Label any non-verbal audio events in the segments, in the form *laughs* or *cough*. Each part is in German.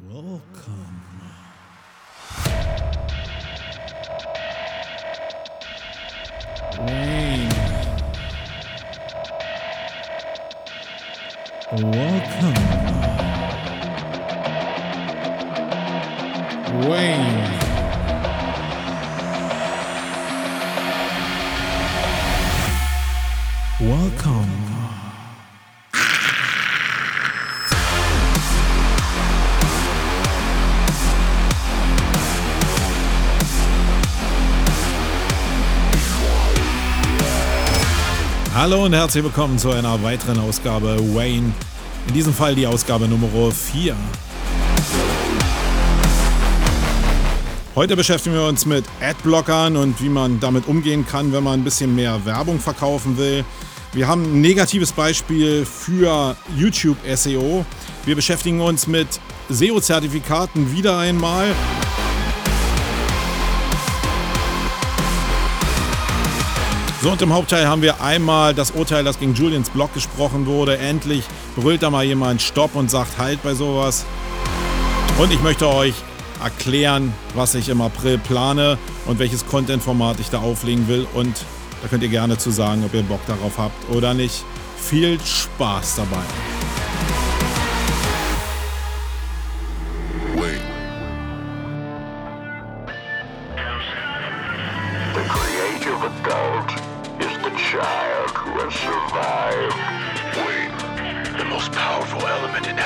Welcome. Hallo und herzlich willkommen zu einer weiteren Ausgabe Wayne. In diesem Fall die Ausgabe Nummer 4. Heute beschäftigen wir uns mit Adblockern und wie man damit umgehen kann, wenn man ein bisschen mehr Werbung verkaufen will. Wir haben ein negatives Beispiel für YouTube SEO. Wir beschäftigen uns mit SEO-Zertifikaten wieder einmal. So, und im Hauptteil haben wir einmal das Urteil, das gegen Julians Blog gesprochen wurde. Endlich brüllt da mal jemand Stopp und sagt Halt bei sowas. Und ich möchte euch erklären, was ich im April plane und welches Content-Format ich da auflegen will. Und da könnt ihr gerne zu sagen, ob ihr Bock darauf habt oder nicht. Viel Spaß dabei.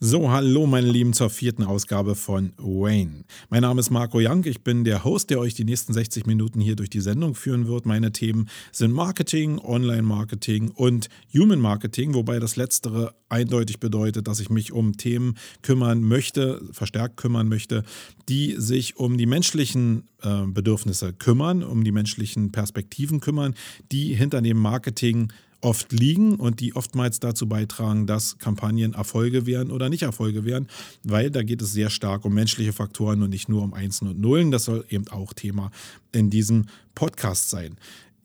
So, hallo meine Lieben zur vierten Ausgabe von Wayne. Mein Name ist Marco Young, ich bin der Host, der euch die nächsten 60 Minuten hier durch die Sendung führen wird. Meine Themen sind Marketing, Online-Marketing und Human Marketing, wobei das letztere eindeutig bedeutet, dass ich mich um Themen kümmern möchte, verstärkt kümmern möchte, die sich um die menschlichen äh, Bedürfnisse kümmern, um die menschlichen Perspektiven kümmern, die hinter dem Marketing oft liegen und die oftmals dazu beitragen, dass Kampagnen Erfolge werden oder nicht Erfolge werden, weil da geht es sehr stark um menschliche Faktoren und nicht nur um Einsen und Nullen. Das soll eben auch Thema in diesem Podcast sein.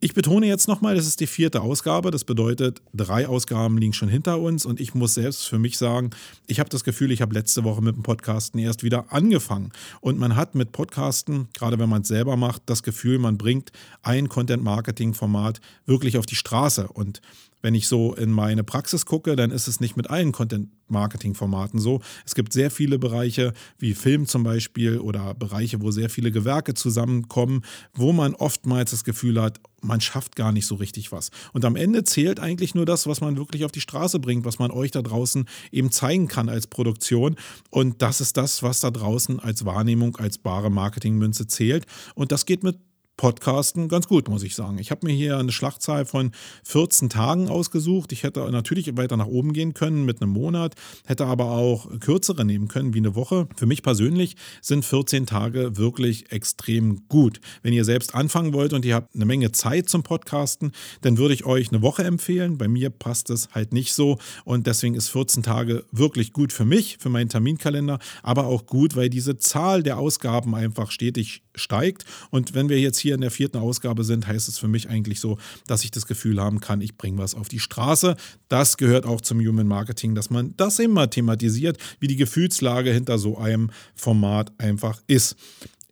Ich betone jetzt nochmal, das ist die vierte Ausgabe. Das bedeutet, drei Ausgaben liegen schon hinter uns und ich muss selbst für mich sagen, ich habe das Gefühl, ich habe letzte Woche mit dem Podcasten erst wieder angefangen. Und man hat mit Podcasten, gerade wenn man es selber macht, das Gefühl, man bringt ein Content-Marketing-Format wirklich auf die Straße. Und wenn ich so in meine Praxis gucke, dann ist es nicht mit allen Content-Marketing-Formaten so. Es gibt sehr viele Bereiche, wie Film zum Beispiel, oder Bereiche, wo sehr viele Gewerke zusammenkommen, wo man oftmals das Gefühl hat, man schafft gar nicht so richtig was. Und am Ende zählt eigentlich nur das, was man wirklich auf die Straße bringt, was man euch da draußen eben zeigen kann als Produktion. Und das ist das, was da draußen als Wahrnehmung, als bare Marketingmünze zählt. Und das geht mit Podcasten ganz gut, muss ich sagen. Ich habe mir hier eine Schlachtzahl von 14 Tagen ausgesucht. Ich hätte natürlich weiter nach oben gehen können mit einem Monat, hätte aber auch kürzere nehmen können, wie eine Woche. Für mich persönlich sind 14 Tage wirklich extrem gut. Wenn ihr selbst anfangen wollt und ihr habt eine Menge Zeit zum Podcasten, dann würde ich euch eine Woche empfehlen. Bei mir passt es halt nicht so und deswegen ist 14 Tage wirklich gut für mich, für meinen Terminkalender, aber auch gut, weil diese Zahl der Ausgaben einfach stetig steigt. Und wenn wir jetzt hier in der vierten Ausgabe sind, heißt es für mich eigentlich so, dass ich das Gefühl haben kann, ich bringe was auf die Straße. Das gehört auch zum Human Marketing, dass man das immer thematisiert, wie die Gefühlslage hinter so einem Format einfach ist.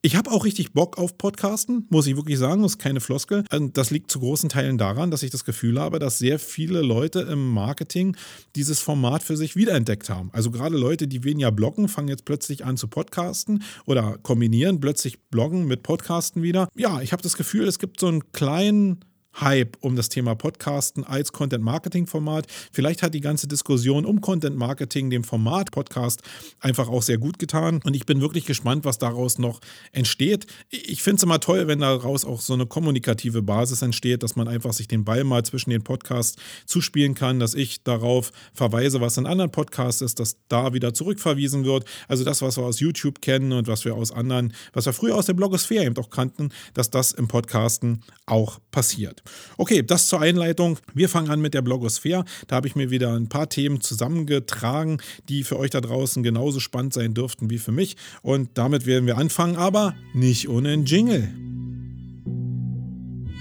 Ich habe auch richtig Bock auf Podcasten, muss ich wirklich sagen. Das ist keine Floskel. Und Das liegt zu großen Teilen daran, dass ich das Gefühl habe, dass sehr viele Leute im Marketing dieses Format für sich wiederentdeckt haben. Also gerade Leute, die weniger bloggen, fangen jetzt plötzlich an zu podcasten oder kombinieren plötzlich Bloggen mit Podcasten wieder. Ja, ich habe das Gefühl, es gibt so einen kleinen Hype um das Thema Podcasten als Content-Marketing-Format. Vielleicht hat die ganze Diskussion um Content-Marketing dem Format Podcast einfach auch sehr gut getan. Und ich bin wirklich gespannt, was daraus noch entsteht. Ich finde es immer toll, wenn daraus auch so eine kommunikative Basis entsteht, dass man einfach sich den Ball mal zwischen den Podcasts zuspielen kann, dass ich darauf verweise, was in anderen Podcasts ist, dass da wieder zurückverwiesen wird. Also das, was wir aus YouTube kennen und was wir aus anderen, was wir früher aus der Blogosphäre eben auch kannten, dass das im Podcasten auch passiert. Okay, das zur Einleitung. Wir fangen an mit der Blogosphäre. Da habe ich mir wieder ein paar Themen zusammengetragen, die für euch da draußen genauso spannend sein dürften wie für mich. Und damit werden wir anfangen, aber nicht ohne einen Jingle.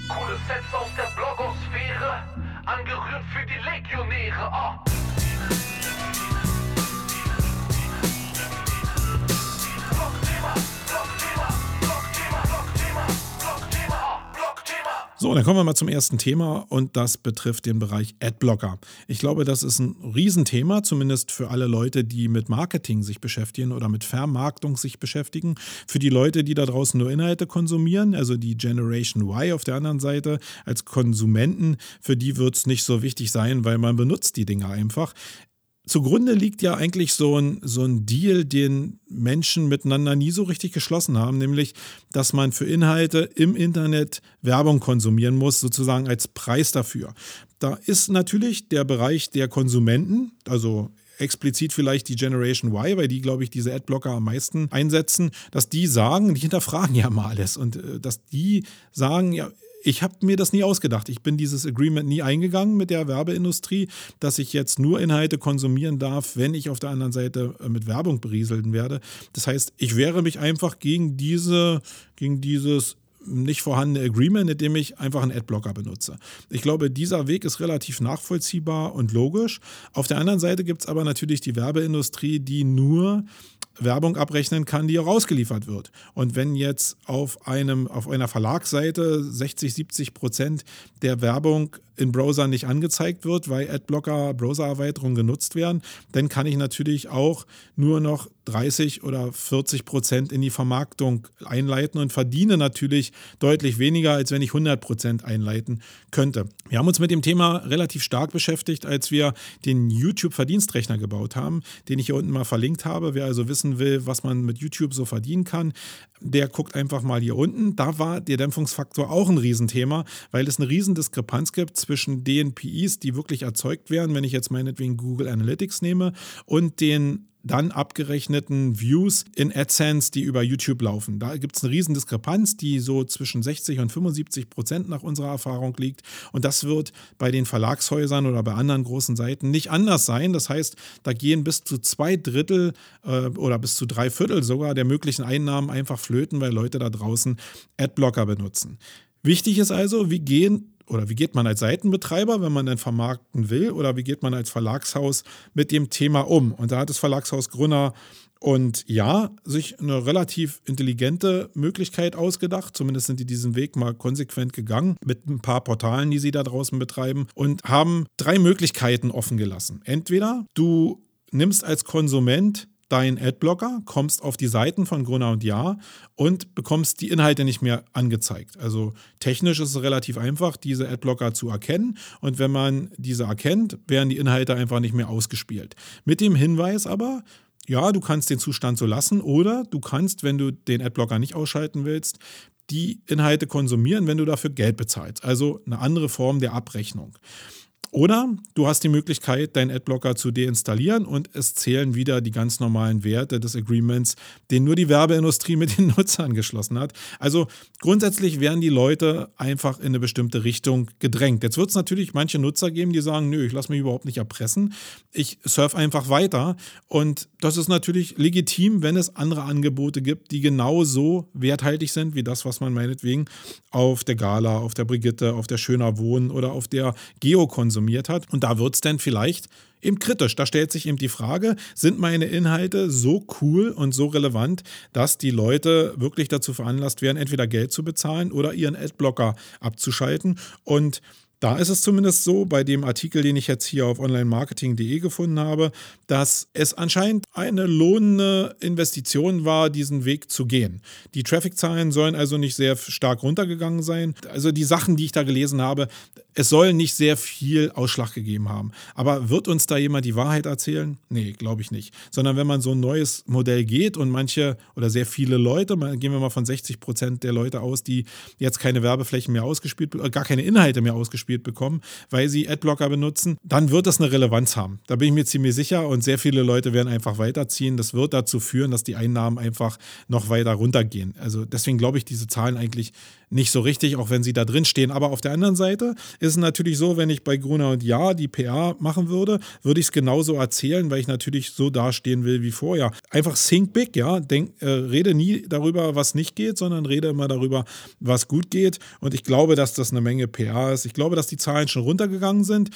Coole Sets aus der Blogosphäre, angerührt für die Legionäre. Oh. So, dann kommen wir mal zum ersten Thema und das betrifft den Bereich Adblocker. Ich glaube, das ist ein Riesenthema, zumindest für alle Leute, die mit Marketing sich beschäftigen oder mit Vermarktung sich beschäftigen. Für die Leute, die da draußen nur Inhalte konsumieren, also die Generation Y auf der anderen Seite als Konsumenten, für die wird es nicht so wichtig sein, weil man benutzt die Dinge einfach zugrunde liegt ja eigentlich so ein, so ein Deal, den Menschen miteinander nie so richtig geschlossen haben, nämlich, dass man für Inhalte im Internet Werbung konsumieren muss, sozusagen als Preis dafür. Da ist natürlich der Bereich der Konsumenten, also explizit vielleicht die Generation Y, weil die, glaube ich, diese Adblocker am meisten einsetzen, dass die sagen, die hinterfragen ja mal alles und äh, dass die sagen, ja, ich habe mir das nie ausgedacht. Ich bin dieses Agreement nie eingegangen mit der Werbeindustrie, dass ich jetzt nur Inhalte konsumieren darf, wenn ich auf der anderen Seite äh, mit Werbung berieseln werde. Das heißt, ich wehre mich einfach gegen diese, gegen dieses nicht vorhandene Agreement, indem ich einfach einen Adblocker benutze. Ich glaube, dieser Weg ist relativ nachvollziehbar und logisch. Auf der anderen Seite gibt es aber natürlich die Werbeindustrie, die nur Werbung abrechnen kann, die auch ausgeliefert wird. Und wenn jetzt auf, einem, auf einer Verlagsseite 60, 70 Prozent der Werbung in Browsern nicht angezeigt wird, weil Adblocker, Browsererweiterungen genutzt werden, dann kann ich natürlich auch nur noch 30 oder 40 Prozent in die Vermarktung einleiten und verdiene natürlich deutlich weniger, als wenn ich 100 Prozent einleiten könnte. Wir haben uns mit dem Thema relativ stark beschäftigt, als wir den YouTube-Verdienstrechner gebaut haben, den ich hier unten mal verlinkt habe. Wer also wissen will, was man mit YouTube so verdienen kann, der guckt einfach mal hier unten. Da war der Dämpfungsfaktor auch ein Riesenthema, weil es eine Riesendiskrepanz gibt zwischen den PIs, die wirklich erzeugt werden, wenn ich jetzt meinetwegen Google Analytics nehme, und den dann abgerechneten Views in AdSense, die über YouTube laufen. Da gibt es eine riesen Diskrepanz, die so zwischen 60 und 75 Prozent nach unserer Erfahrung liegt. Und das wird bei den Verlagshäusern oder bei anderen großen Seiten nicht anders sein. Das heißt, da gehen bis zu zwei Drittel äh, oder bis zu drei Viertel sogar der möglichen Einnahmen einfach flöten, weil Leute da draußen Adblocker benutzen. Wichtig ist also, wie gehen oder wie geht man als Seitenbetreiber, wenn man dann vermarkten will, oder wie geht man als Verlagshaus mit dem Thema um? Und da hat das Verlagshaus Grunner und ja, sich eine relativ intelligente Möglichkeit ausgedacht. Zumindest sind die diesen Weg mal konsequent gegangen mit ein paar Portalen, die sie da draußen betreiben und haben drei Möglichkeiten offen gelassen. Entweder du nimmst als Konsument deinen Adblocker, kommst auf die Seiten von Gruner und Ja und bekommst die Inhalte nicht mehr angezeigt. Also technisch ist es relativ einfach, diese Adblocker zu erkennen und wenn man diese erkennt, werden die Inhalte einfach nicht mehr ausgespielt. Mit dem Hinweis aber, ja, du kannst den Zustand so lassen oder du kannst, wenn du den Adblocker nicht ausschalten willst, die Inhalte konsumieren, wenn du dafür Geld bezahlst. Also eine andere Form der Abrechnung. Oder du hast die Möglichkeit, deinen Adblocker zu deinstallieren und es zählen wieder die ganz normalen Werte des Agreements, den nur die Werbeindustrie mit den *laughs* Nutzern geschlossen hat. Also grundsätzlich werden die Leute einfach in eine bestimmte Richtung gedrängt. Jetzt wird es natürlich manche Nutzer geben, die sagen, nö, ich lasse mich überhaupt nicht erpressen. Ich surfe einfach weiter. Und das ist natürlich legitim, wenn es andere Angebote gibt, die genauso werthaltig sind wie das, was man meinetwegen auf der Gala, auf der Brigitte, auf der Schöner Wohnen oder auf der Geo konsumiert hat. Und da wird es dann vielleicht eben kritisch. Da stellt sich eben die Frage, sind meine Inhalte so cool und so relevant, dass die Leute wirklich dazu veranlasst werden, entweder Geld zu bezahlen oder ihren Adblocker abzuschalten. Und Da ist es zumindest so, bei dem Artikel, den ich jetzt hier auf onlinemarketing.de gefunden habe, dass es anscheinend eine lohnende Investition war, diesen Weg zu gehen. Die Traffic-Zahlen sollen also nicht sehr stark runtergegangen sein. Also die Sachen, die ich da gelesen habe, es soll nicht sehr viel Ausschlag gegeben haben. Aber wird uns da jemand die Wahrheit erzählen? Nee, glaube ich nicht. Sondern wenn man so ein neues Modell geht und manche oder sehr viele Leute, gehen wir mal von 60 Prozent der Leute aus, die jetzt keine Werbeflächen mehr ausgespielt, äh, gar keine Inhalte mehr ausgespielt bekommen, weil sie Adblocker benutzen, dann wird das eine Relevanz haben. Da bin ich mir ziemlich sicher und sehr viele Leute werden einfach weiterziehen. Das wird dazu führen, dass die Einnahmen einfach noch weiter runtergehen. Also deswegen glaube ich diese Zahlen eigentlich nicht so richtig, auch wenn sie da drin stehen. Aber auf der anderen Seite ist es natürlich so, wenn ich bei Gruner und Ja die PA machen würde, würde ich es genauso erzählen, weil ich natürlich so dastehen will wie vorher. Einfach think big, ja. Denk, äh, rede nie darüber, was nicht geht, sondern rede immer darüber, was gut geht. Und ich glaube, dass das eine Menge PA ist. Ich glaube, dass die Zahlen schon runtergegangen sind.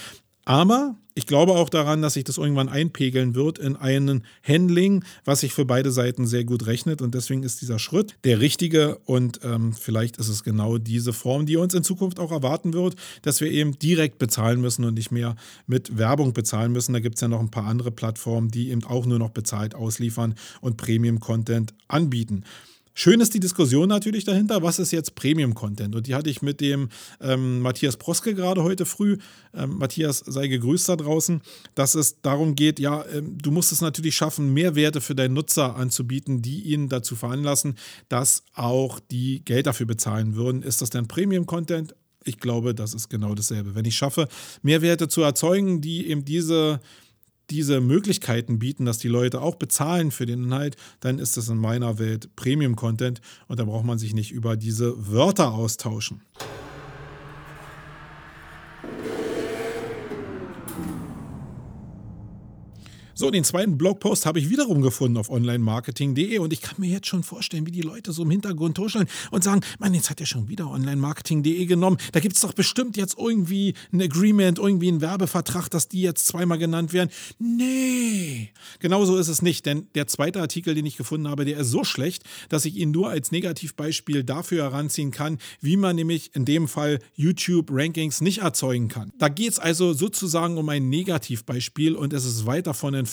Aber ich glaube auch daran, dass sich das irgendwann einpegeln wird in einen Handling, was sich für beide Seiten sehr gut rechnet. Und deswegen ist dieser Schritt der richtige. Und ähm, vielleicht ist es genau diese Form, die uns in Zukunft auch erwarten wird, dass wir eben direkt bezahlen müssen und nicht mehr mit Werbung bezahlen müssen. Da gibt es ja noch ein paar andere Plattformen, die eben auch nur noch bezahlt ausliefern und Premium-Content anbieten. Schön ist die Diskussion natürlich dahinter, was ist jetzt Premium-Content? Und die hatte ich mit dem ähm, Matthias Proske gerade heute früh. Ähm, Matthias, sei gegrüßt da draußen, dass es darum geht, ja, ähm, du musst es natürlich schaffen, Mehrwerte für deinen Nutzer anzubieten, die ihn dazu veranlassen, dass auch die Geld dafür bezahlen würden. Ist das denn Premium-Content? Ich glaube, das ist genau dasselbe. Wenn ich schaffe, Mehrwerte zu erzeugen, die eben diese diese Möglichkeiten bieten, dass die Leute auch bezahlen für den Inhalt, dann ist das in meiner Welt Premium-Content und da braucht man sich nicht über diese Wörter austauschen. So, den zweiten Blogpost habe ich wiederum gefunden auf onlinemarketing.de und ich kann mir jetzt schon vorstellen, wie die Leute so im Hintergrund tuscheln und sagen, Mann, jetzt hat er schon wieder onlinemarketing.de genommen. Da gibt es doch bestimmt jetzt irgendwie ein Agreement, irgendwie einen Werbevertrag, dass die jetzt zweimal genannt werden. Nee, genauso ist es nicht, denn der zweite Artikel, den ich gefunden habe, der ist so schlecht, dass ich ihn nur als Negativbeispiel dafür heranziehen kann, wie man nämlich in dem Fall YouTube-Rankings nicht erzeugen kann. Da geht es also sozusagen um ein Negativbeispiel und es ist weit davon entfernt,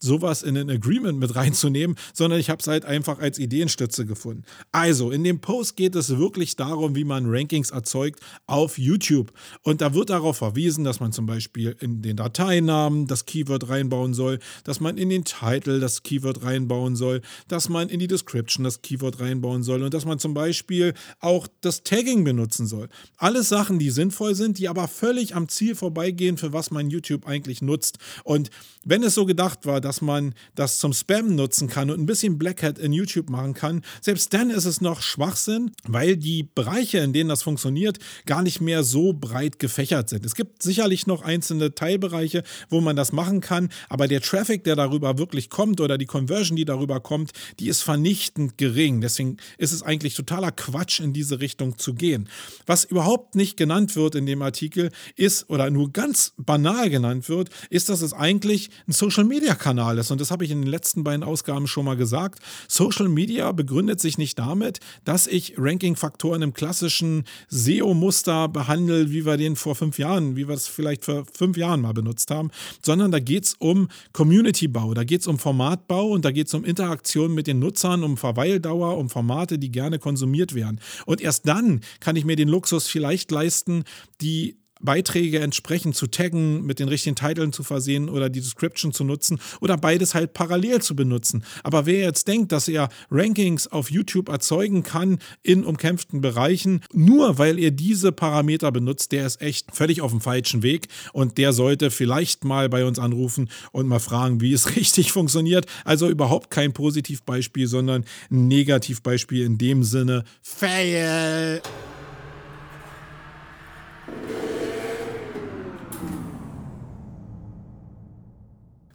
sowas in ein Agreement mit reinzunehmen, sondern ich habe es halt einfach als Ideenstütze gefunden. Also, in dem Post geht es wirklich darum, wie man Rankings erzeugt auf YouTube. Und da wird darauf verwiesen, dass man zum Beispiel in den Dateinamen das Keyword reinbauen soll, dass man in den Titel das Keyword reinbauen soll, dass man in die Description das Keyword reinbauen soll und dass man zum Beispiel auch das Tagging benutzen soll. Alles Sachen, die sinnvoll sind, die aber völlig am Ziel vorbeigehen, für was man YouTube eigentlich nutzt. Und wenn es so gedacht war, dass man das zum Spam nutzen kann und ein bisschen Black Hat in YouTube machen kann, selbst dann ist es noch Schwachsinn, weil die Bereiche, in denen das funktioniert, gar nicht mehr so breit gefächert sind. Es gibt sicherlich noch einzelne Teilbereiche, wo man das machen kann, aber der Traffic, der darüber wirklich kommt oder die Conversion, die darüber kommt, die ist vernichtend gering. Deswegen ist es eigentlich totaler Quatsch, in diese Richtung zu gehen. Was überhaupt nicht genannt wird in dem Artikel ist, oder nur ganz banal genannt wird, ist, dass es eigentlich ein Social Media Kanal ist. Und das habe ich in den letzten beiden Ausgaben schon mal gesagt. Social Media begründet sich nicht damit, dass ich Ranking-Faktoren im klassischen SEO-Muster behandle, wie wir den vor fünf Jahren, wie wir es vielleicht vor fünf Jahren mal benutzt haben, sondern da geht es um Community-Bau, da geht es um Formatbau und da geht es um Interaktion mit den Nutzern, um Verweildauer, um Formate, die gerne konsumiert werden. Und erst dann kann ich mir den Luxus vielleicht leisten, die Beiträge entsprechend zu taggen, mit den richtigen Titeln zu versehen oder die Description zu nutzen oder beides halt parallel zu benutzen. Aber wer jetzt denkt, dass er Rankings auf YouTube erzeugen kann in umkämpften Bereichen, nur weil er diese Parameter benutzt, der ist echt völlig auf dem falschen Weg und der sollte vielleicht mal bei uns anrufen und mal fragen, wie es *laughs* richtig funktioniert. Also überhaupt kein Positivbeispiel, sondern ein Negativbeispiel in dem Sinne, fail.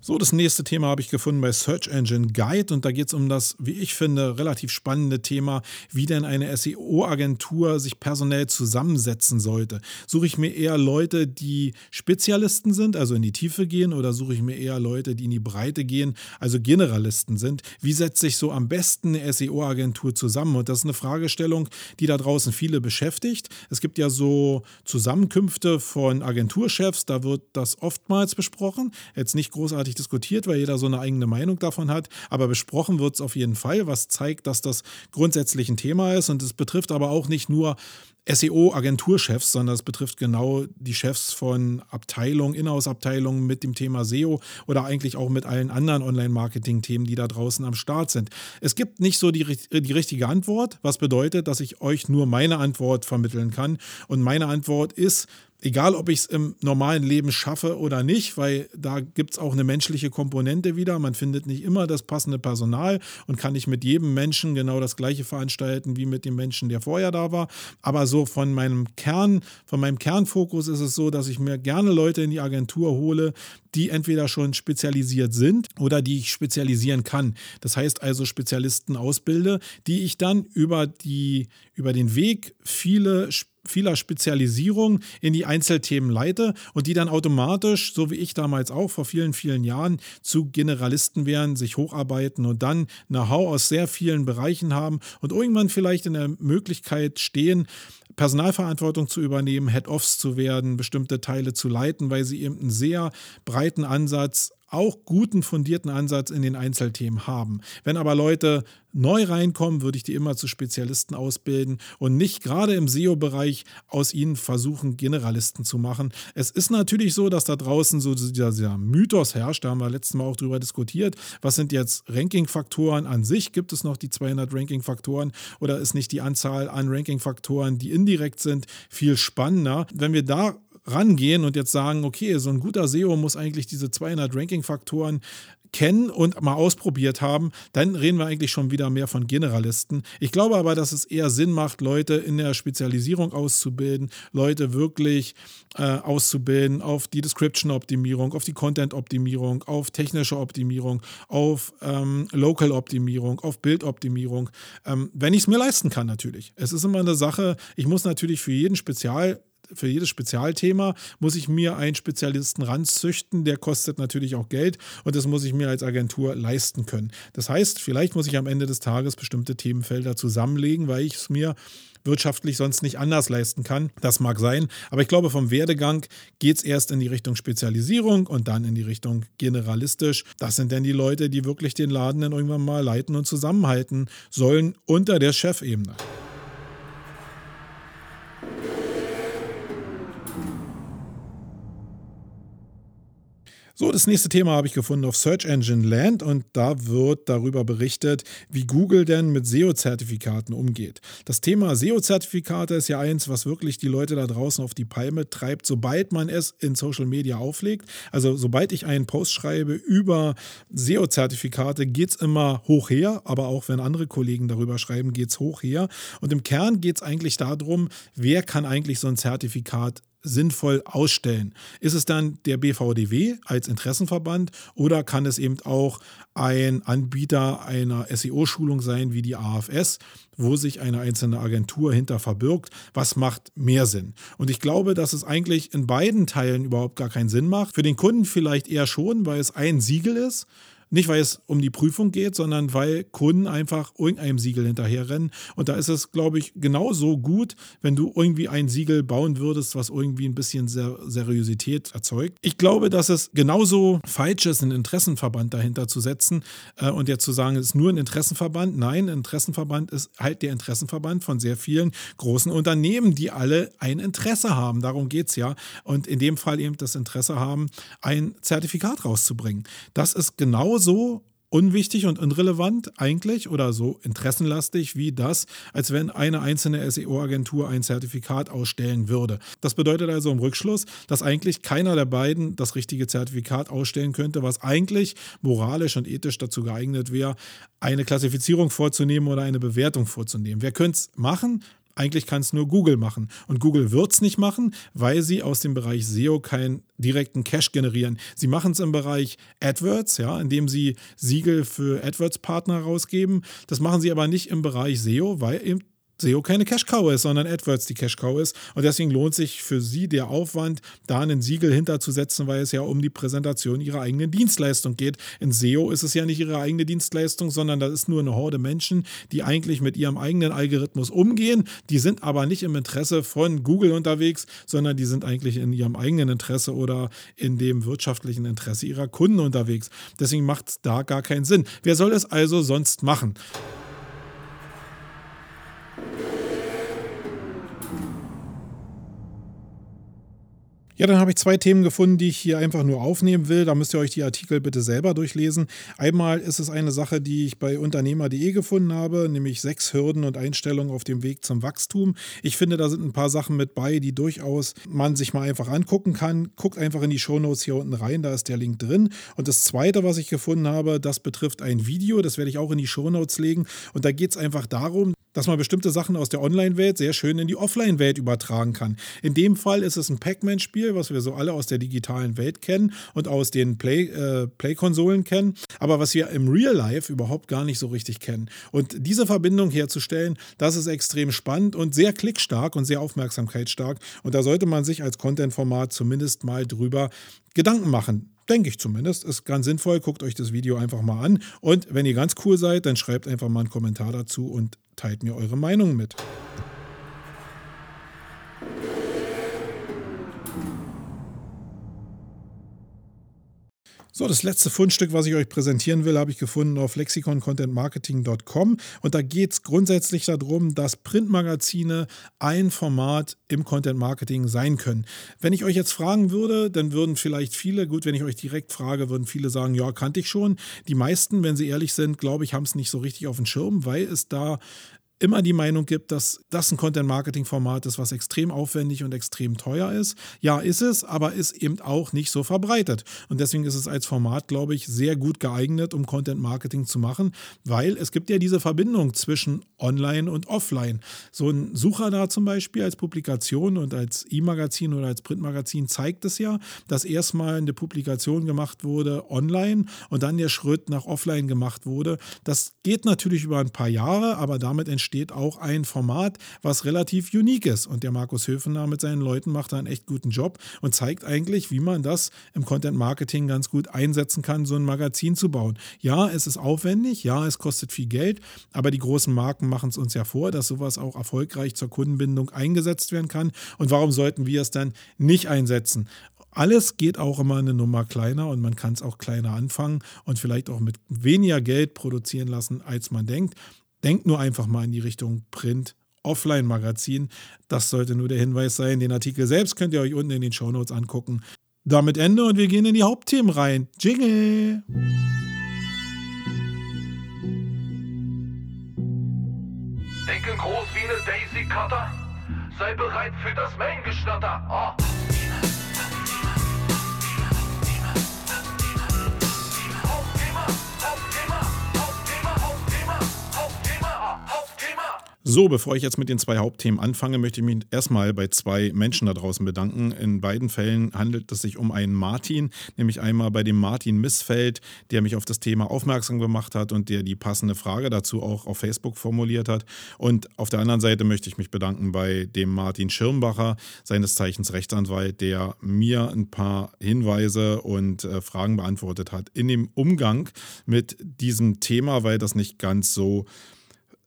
So, das nächste Thema habe ich gefunden bei Search Engine Guide und da geht es um das, wie ich finde, relativ spannende Thema, wie denn eine SEO-Agentur sich personell zusammensetzen sollte. Suche ich mir eher Leute, die Spezialisten sind, also in die Tiefe gehen, oder suche ich mir eher Leute, die in die Breite gehen, also Generalisten sind? Wie setzt sich so am besten eine SEO-Agentur zusammen? Und das ist eine Fragestellung, die da draußen viele beschäftigt. Es gibt ja so Zusammenkünfte von Agenturchefs, da wird das oftmals besprochen. Jetzt nicht großartig großartig diskutiert, weil jeder so eine eigene Meinung davon hat. Aber besprochen wird es auf jeden Fall, was zeigt, dass das grundsätzlich ein Thema ist. Und es betrifft aber auch nicht nur SEO-Agenturchefs, sondern es betrifft genau die Chefs von Abteilungen, Inhouse-Abteilungen mit dem Thema SEO oder eigentlich auch mit allen anderen Online-Marketing-Themen, die da draußen am Start sind. Es gibt nicht so die, die richtige Antwort, was bedeutet, dass ich euch nur meine Antwort vermitteln kann. Und meine Antwort ist, egal ob ich es im normalen Leben schaffe oder nicht, weil da gibt es auch eine menschliche Komponente wieder. Man findet nicht immer das passende Personal und kann nicht mit jedem Menschen genau das gleiche veranstalten wie mit dem Menschen, der vorher da war. Aber so von meinem Kern, von meinem Kernfokus ist es so, dass ich mir gerne Leute in die Agentur hole, die entweder schon spezialisiert sind oder die ich spezialisieren kann. Das heißt also Spezialisten ausbilde, die ich dann über, die, über den Weg viele vieler Spezialisierung in die Einzelthemen leite und die dann automatisch, so wie ich damals auch vor vielen, vielen Jahren, zu Generalisten werden, sich hocharbeiten und dann Know-how aus sehr vielen Bereichen haben und irgendwann vielleicht in der Möglichkeit stehen, Personalverantwortung zu übernehmen, Head-Offs zu werden, bestimmte Teile zu leiten, weil sie eben einen sehr breiten Ansatz auch guten fundierten Ansatz in den Einzelthemen haben. Wenn aber Leute neu reinkommen, würde ich die immer zu Spezialisten ausbilden und nicht gerade im SEO-Bereich aus ihnen versuchen, Generalisten zu machen. Es ist natürlich so, dass da draußen so dieser, dieser Mythos herrscht, da haben wir letztes Mal auch drüber diskutiert. Was sind jetzt Ranking-Faktoren an sich? Gibt es noch die 200 Ranking-Faktoren oder ist nicht die Anzahl an Ranking-Faktoren, die indirekt sind, viel spannender? Wenn wir da rangehen und jetzt sagen, okay, so ein guter SEO muss eigentlich diese 200 Ranking-Faktoren kennen und mal ausprobiert haben, dann reden wir eigentlich schon wieder mehr von Generalisten. Ich glaube aber, dass es eher Sinn macht, Leute in der Spezialisierung auszubilden, Leute wirklich äh, auszubilden auf die Description-Optimierung, auf die Content-Optimierung, auf technische Optimierung, auf ähm, Local-Optimierung, auf Bildoptimierung, ähm, wenn ich es mir leisten kann natürlich. Es ist immer eine Sache, ich muss natürlich für jeden Spezial für jedes Spezialthema muss ich mir einen Spezialisten ranzüchten. Der kostet natürlich auch Geld und das muss ich mir als Agentur leisten können. Das heißt, vielleicht muss ich am Ende des Tages bestimmte Themenfelder zusammenlegen, weil ich es mir wirtschaftlich sonst nicht anders leisten kann. Das mag sein, aber ich glaube, vom Werdegang geht es erst in die Richtung Spezialisierung und dann in die Richtung generalistisch. Das sind denn die Leute, die wirklich den Laden dann irgendwann mal leiten und zusammenhalten sollen unter der Chefebene. So, das nächste Thema habe ich gefunden auf Search Engine Land und da wird darüber berichtet, wie Google denn mit SEO-Zertifikaten umgeht. Das Thema SEO-Zertifikate ist ja eins, was wirklich die Leute da draußen auf die Palme treibt, sobald man es in Social Media auflegt. Also sobald ich einen Post schreibe über SEO-Zertifikate, geht es immer hoch her, aber auch wenn andere Kollegen darüber schreiben, geht es hoch her. Und im Kern geht es eigentlich darum, wer kann eigentlich so ein Zertifikat sinnvoll ausstellen? Ist es dann der BVDW als Interessenverband oder kann es eben auch ein Anbieter einer SEO-Schulung sein wie die AFS, wo sich eine einzelne Agentur hinter verbirgt? Was macht mehr Sinn? Und ich glaube, dass es eigentlich in beiden Teilen überhaupt gar keinen Sinn macht. Für den Kunden vielleicht eher schon, weil es ein Siegel ist nicht, weil es um die Prüfung geht, sondern weil Kunden einfach irgendeinem Siegel hinterherrennen. Und da ist es, glaube ich, genauso gut, wenn du irgendwie ein Siegel bauen würdest, was irgendwie ein bisschen Ser Seriosität erzeugt. Ich glaube, dass es genauso falsch ist, einen Interessenverband dahinter zu setzen äh, und jetzt zu sagen, es ist nur ein Interessenverband. Nein, ein Interessenverband ist halt der Interessenverband von sehr vielen großen Unternehmen, die alle ein Interesse haben. Darum geht es ja. Und in dem Fall eben das Interesse haben, ein Zertifikat rauszubringen. Das ist genauso so unwichtig und irrelevant eigentlich oder so interessenlastig wie das, als wenn eine einzelne SEO-Agentur ein Zertifikat ausstellen würde. Das bedeutet also im Rückschluss, dass eigentlich keiner der beiden das richtige Zertifikat ausstellen könnte, was eigentlich moralisch und ethisch dazu geeignet wäre, eine Klassifizierung vorzunehmen oder eine Bewertung vorzunehmen. Wer könnte es machen? Eigentlich kann es nur Google machen. Und Google wird es nicht machen, weil sie aus dem Bereich SEO keinen direkten Cash generieren. Sie machen es im Bereich AdWords, ja, indem sie Siegel für AdWords-Partner rausgeben. Das machen sie aber nicht im Bereich SEO, weil eben SEO keine Cash-Cow ist, sondern AdWords die Cash-Cow ist. Und deswegen lohnt sich für Sie der Aufwand, da einen Siegel hinterzusetzen, weil es ja um die Präsentation Ihrer eigenen Dienstleistung geht. In SEO ist es ja nicht Ihre eigene Dienstleistung, sondern das ist nur eine Horde Menschen, die eigentlich mit ihrem eigenen Algorithmus umgehen. Die sind aber nicht im Interesse von Google unterwegs, sondern die sind eigentlich in ihrem eigenen Interesse oder in dem wirtschaftlichen Interesse ihrer Kunden unterwegs. Deswegen macht es da gar keinen Sinn. Wer soll es also sonst machen? Ja, dann habe ich zwei Themen gefunden, die ich hier einfach nur aufnehmen will. Da müsst ihr euch die Artikel bitte selber durchlesen. Einmal ist es eine Sache, die ich bei unternehmer.de gefunden habe, nämlich sechs Hürden und Einstellungen auf dem Weg zum Wachstum. Ich finde, da sind ein paar Sachen mit bei, die durchaus man sich mal einfach angucken kann. Guckt einfach in die Shownotes hier unten rein, da ist der Link drin. Und das zweite, was ich gefunden habe, das betrifft ein Video, das werde ich auch in die Shownotes legen. Und da geht es einfach darum, dass man bestimmte Sachen aus der Online-Welt sehr schön in die Offline-Welt übertragen kann. In dem Fall ist es ein Pac-Man-Spiel, was wir so alle aus der digitalen Welt kennen und aus den Play, äh, Play-Konsolen kennen, aber was wir im Real Life überhaupt gar nicht so richtig kennen. Und diese Verbindung herzustellen, das ist extrem spannend und sehr klickstark und sehr aufmerksamkeitsstark. Und da sollte man sich als Content-Format zumindest mal drüber Gedanken machen. Denke ich zumindest. Ist ganz sinnvoll. Guckt euch das Video einfach mal an. Und wenn ihr ganz cool seid, dann schreibt einfach mal einen Kommentar dazu und teilt mir eure Meinung mit. So, das letzte Fundstück, was ich euch präsentieren will, habe ich gefunden auf lexiconcontentmarketing.com. Und da geht es grundsätzlich darum, dass Printmagazine ein Format im Content Marketing sein können. Wenn ich euch jetzt fragen würde, dann würden vielleicht viele, gut, wenn ich euch direkt frage, würden viele sagen, ja, kannte ich schon. Die meisten, wenn sie ehrlich sind, glaube ich, haben es nicht so richtig auf dem Schirm, weil es da immer die Meinung gibt, dass das ein Content-Marketing-Format ist, was extrem aufwendig und extrem teuer ist. Ja, ist es, aber ist eben auch nicht so verbreitet. Und deswegen ist es als Format, glaube ich, sehr gut geeignet, um Content-Marketing zu machen, weil es gibt ja diese Verbindung zwischen Online und Offline. So ein Sucher zum Beispiel als Publikation und als E-Magazin oder als Printmagazin zeigt es ja, dass erstmal eine Publikation gemacht wurde online und dann der Schritt nach Offline gemacht wurde. Das geht natürlich über ein paar Jahre, aber damit entsteht entsteht auch ein Format, was relativ unique ist. Und der Markus Höfener mit seinen Leuten macht da einen echt guten Job und zeigt eigentlich, wie man das im Content Marketing ganz gut einsetzen kann, so ein Magazin zu bauen. Ja, es ist aufwendig, ja, es kostet viel Geld, aber die großen Marken machen es uns ja vor, dass sowas auch erfolgreich zur Kundenbindung eingesetzt werden kann. Und warum sollten wir es dann nicht einsetzen? Alles geht auch immer eine Nummer kleiner und man kann es auch kleiner anfangen und vielleicht auch mit weniger Geld produzieren lassen, als man denkt. Denkt nur einfach mal in die Richtung Print. Offline-Magazin. Das sollte nur der Hinweis sein. Den Artikel selbst könnt ihr euch unten in den Shownotes angucken. Damit Ende und wir gehen in die Hauptthemen rein. Jingle! Denken groß wie eine Daisy Cutter. Sei bereit für das Main-Geschnatter. Oh. So, bevor ich jetzt mit den zwei Hauptthemen anfange, möchte ich mich erstmal bei zwei Menschen da draußen bedanken. In beiden Fällen handelt es sich um einen Martin, nämlich einmal bei dem Martin Missfeld, der mich auf das Thema aufmerksam gemacht hat und der die passende Frage dazu auch auf Facebook formuliert hat. Und auf der anderen Seite möchte ich mich bedanken bei dem Martin Schirmbacher, seines Zeichens Rechtsanwalt, der mir ein paar Hinweise und äh, Fragen beantwortet hat in dem Umgang mit diesem Thema, weil das nicht ganz so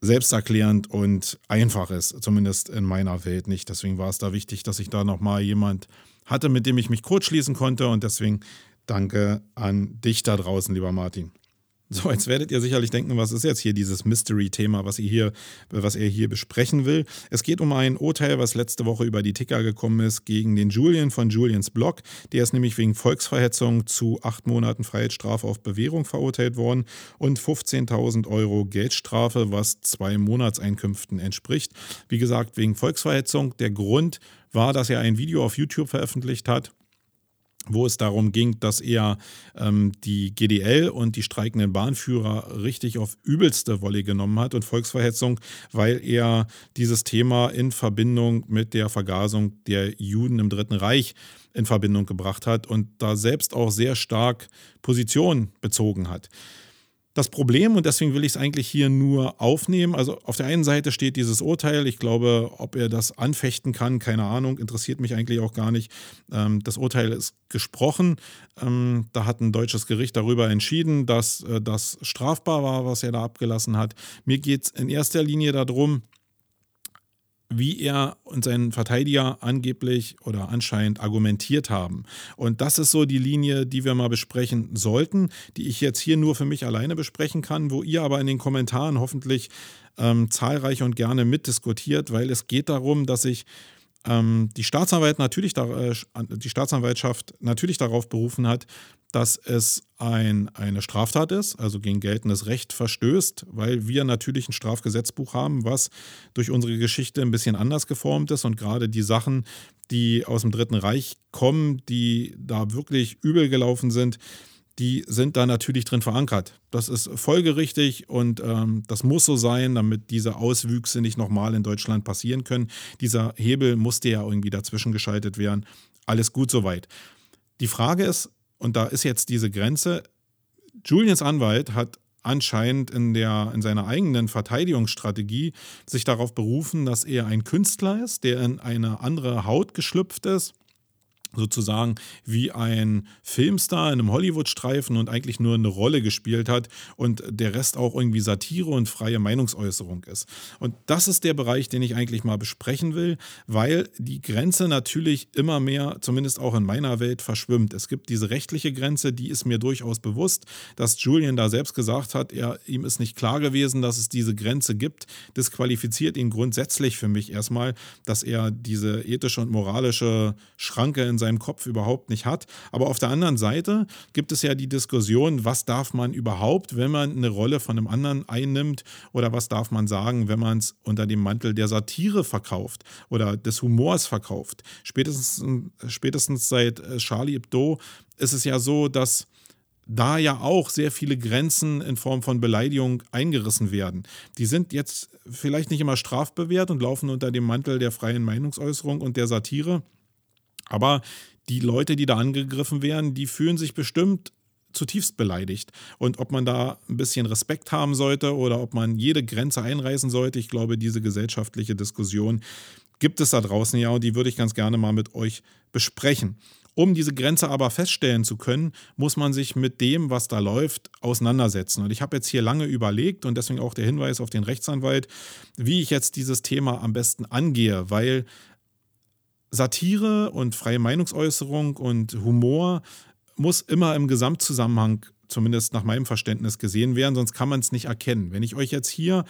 selbsterklärend und einfach ist, zumindest in meiner Welt nicht. Deswegen war es da wichtig, dass ich da nochmal jemand hatte, mit dem ich mich kurz schließen konnte und deswegen danke an dich da draußen, lieber Martin. So, jetzt werdet ihr sicherlich denken, was ist jetzt hier dieses Mystery-Thema, was, was er hier besprechen will. Es geht um ein Urteil, was letzte Woche über die Ticker gekommen ist, gegen den Julian von Julians Blog. Der ist nämlich wegen Volksverhetzung zu acht Monaten Freiheitsstrafe auf Bewährung verurteilt worden und 15.000 Euro Geldstrafe, was zwei Monatseinkünften entspricht. Wie gesagt, wegen Volksverhetzung. Der Grund war, dass er ein Video auf YouTube veröffentlicht hat wo es darum ging, dass er ähm, die GDL und die streikenden Bahnführer richtig auf übelste Wolle genommen hat und Volksverhetzung, weil er dieses Thema in Verbindung mit der Vergasung der Juden im Dritten Reich in Verbindung gebracht hat und da selbst auch sehr stark Position bezogen hat das Problem und deswegen will ich es eigentlich hier nur aufnehmen. Also auf der einen Seite steht dieses Urteil. Ich glaube, ob er das anfechten kann, keine Ahnung, interessiert mich eigentlich auch gar nicht. Ähm, das Urteil ist gesprochen. Ähm, da hat ein deutsches Gericht darüber entschieden, dass äh, das strafbar war, was er da abgelassen hat. Mir geht es in erster Linie darum, wie er und sein Verteidiger angeblich oder anscheinend argumentiert haben. Und das ist so die Linie, die wir mal besprechen sollten, die ich jetzt hier nur für mich alleine besprechen kann, wo ihr aber in den Kommentaren hoffentlich ähm, zahlreich und gerne mitdiskutiert, weil es geht darum, dass ich ähm, die, Staatsanwalt natürlich da, äh, die Staatsanwaltschaft natürlich darauf berufen hat, dass es ein, eine Straftat ist, also gegen geltendes Recht verstößt, weil wir natürlich ein Strafgesetzbuch haben, was durch unsere Geschichte ein bisschen anders geformt ist. Und gerade die Sachen, die aus dem Dritten Reich kommen, die da wirklich übel gelaufen sind, die sind da natürlich drin verankert. Das ist folgerichtig und ähm, das muss so sein, damit diese Auswüchse nicht nochmal in Deutschland passieren können. Dieser Hebel musste ja irgendwie dazwischen geschaltet werden. Alles gut soweit. Die Frage ist, und da ist jetzt diese Grenze. Julians Anwalt hat anscheinend in, der, in seiner eigenen Verteidigungsstrategie sich darauf berufen, dass er ein Künstler ist, der in eine andere Haut geschlüpft ist sozusagen wie ein Filmstar in einem Hollywood-Streifen und eigentlich nur eine Rolle gespielt hat und der Rest auch irgendwie Satire und freie Meinungsäußerung ist. Und das ist der Bereich, den ich eigentlich mal besprechen will, weil die Grenze natürlich immer mehr, zumindest auch in meiner Welt, verschwimmt. Es gibt diese rechtliche Grenze, die ist mir durchaus bewusst, dass Julian da selbst gesagt hat, er, ihm ist nicht klar gewesen, dass es diese Grenze gibt, disqualifiziert ihn grundsätzlich für mich erstmal, dass er diese ethische und moralische Schranke in seinem Kopf überhaupt nicht hat. Aber auf der anderen Seite gibt es ja die Diskussion, was darf man überhaupt, wenn man eine Rolle von einem anderen einnimmt oder was darf man sagen, wenn man es unter dem Mantel der Satire verkauft oder des Humors verkauft. Spätestens, spätestens seit äh, Charlie Hebdo ist es ja so, dass da ja auch sehr viele Grenzen in Form von Beleidigung eingerissen werden. Die sind jetzt vielleicht nicht immer strafbewehrt und laufen unter dem Mantel der freien Meinungsäußerung und der Satire. Aber die Leute, die da angegriffen werden, die fühlen sich bestimmt zutiefst beleidigt. Und ob man da ein bisschen Respekt haben sollte oder ob man jede Grenze einreißen sollte, ich glaube, diese gesellschaftliche Diskussion gibt es da draußen ja und die würde ich ganz gerne mal mit euch besprechen. Um diese Grenze aber feststellen zu können, muss man sich mit dem, was da läuft, auseinandersetzen. Und ich habe jetzt hier lange überlegt und deswegen auch der Hinweis auf den Rechtsanwalt, wie ich jetzt dieses Thema am besten angehe, weil Satire und freie Meinungsäußerung und Humor muss immer im Gesamtzusammenhang, zumindest nach meinem Verständnis, gesehen werden, sonst kann man es nicht erkennen. Wenn ich euch jetzt hier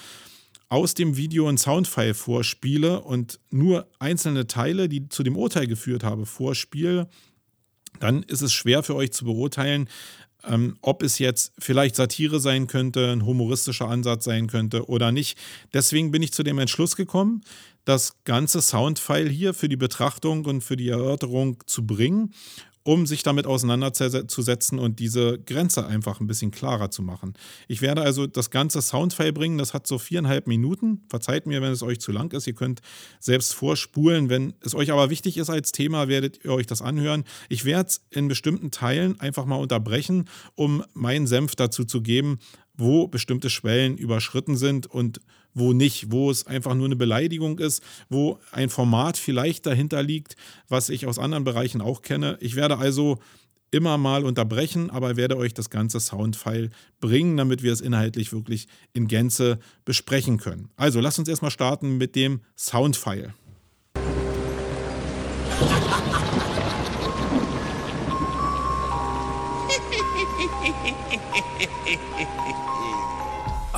aus dem Video ein Soundfile vorspiele und nur einzelne Teile, die zu dem Urteil geführt habe, vorspiele, dann ist es schwer für euch zu beurteilen, ähm, ob es jetzt vielleicht Satire sein könnte, ein humoristischer Ansatz sein könnte oder nicht. Deswegen bin ich zu dem Entschluss gekommen, das ganze Soundfile hier für die Betrachtung und für die Erörterung zu bringen, um sich damit auseinanderzusetzen und diese Grenze einfach ein bisschen klarer zu machen. Ich werde also das ganze Soundfile bringen, das hat so viereinhalb Minuten. Verzeiht mir, wenn es euch zu lang ist. Ihr könnt selbst vorspulen. Wenn es euch aber wichtig ist als Thema, werdet ihr euch das anhören. Ich werde es in bestimmten Teilen einfach mal unterbrechen, um meinen Senf dazu zu geben, wo bestimmte Schwellen überschritten sind und wo nicht, wo es einfach nur eine Beleidigung ist, wo ein Format vielleicht dahinter liegt, was ich aus anderen Bereichen auch kenne. Ich werde also immer mal unterbrechen, aber werde euch das ganze Soundfile bringen, damit wir es inhaltlich wirklich in Gänze besprechen können. Also lasst uns erstmal starten mit dem Soundfile.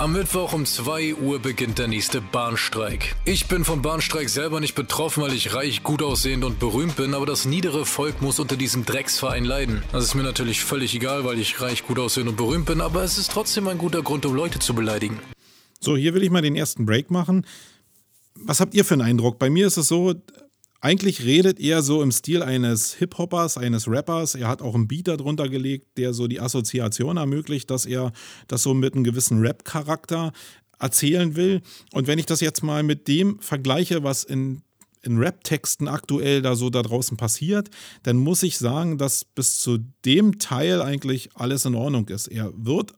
Am Mittwoch um 2 Uhr beginnt der nächste Bahnstreik. Ich bin vom Bahnstreik selber nicht betroffen, weil ich reich, gut aussehend und berühmt bin, aber das niedere Volk muss unter diesem Drecksverein leiden. Das ist mir natürlich völlig egal, weil ich reich, gut aussehend und berühmt bin, aber es ist trotzdem ein guter Grund, um Leute zu beleidigen. So, hier will ich mal den ersten Break machen. Was habt ihr für einen Eindruck? Bei mir ist es so, eigentlich redet er so im Stil eines Hip-Hoppers, eines Rappers. Er hat auch einen Beat darunter gelegt, der so die Assoziation ermöglicht, dass er das so mit einem gewissen Rap-Charakter erzählen will. Und wenn ich das jetzt mal mit dem vergleiche, was in in Rap-Texten aktuell da so da draußen passiert, dann muss ich sagen, dass bis zu dem Teil eigentlich alles in Ordnung ist. Er wird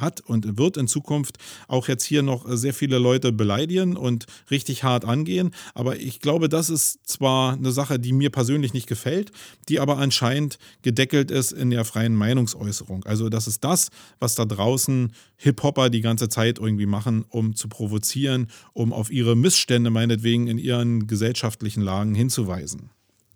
hat und wird in Zukunft auch jetzt hier noch sehr viele Leute beleidigen und richtig hart angehen. Aber ich glaube, das ist zwar eine Sache, die mir persönlich nicht gefällt, die aber anscheinend gedeckelt ist in der freien Meinungsäußerung. Also das ist das, was da draußen Hip-Hopper die ganze Zeit irgendwie machen, um zu provozieren, um auf ihre Missstände meinetwegen in ihren gesellschaftlichen Lagen hinzuweisen.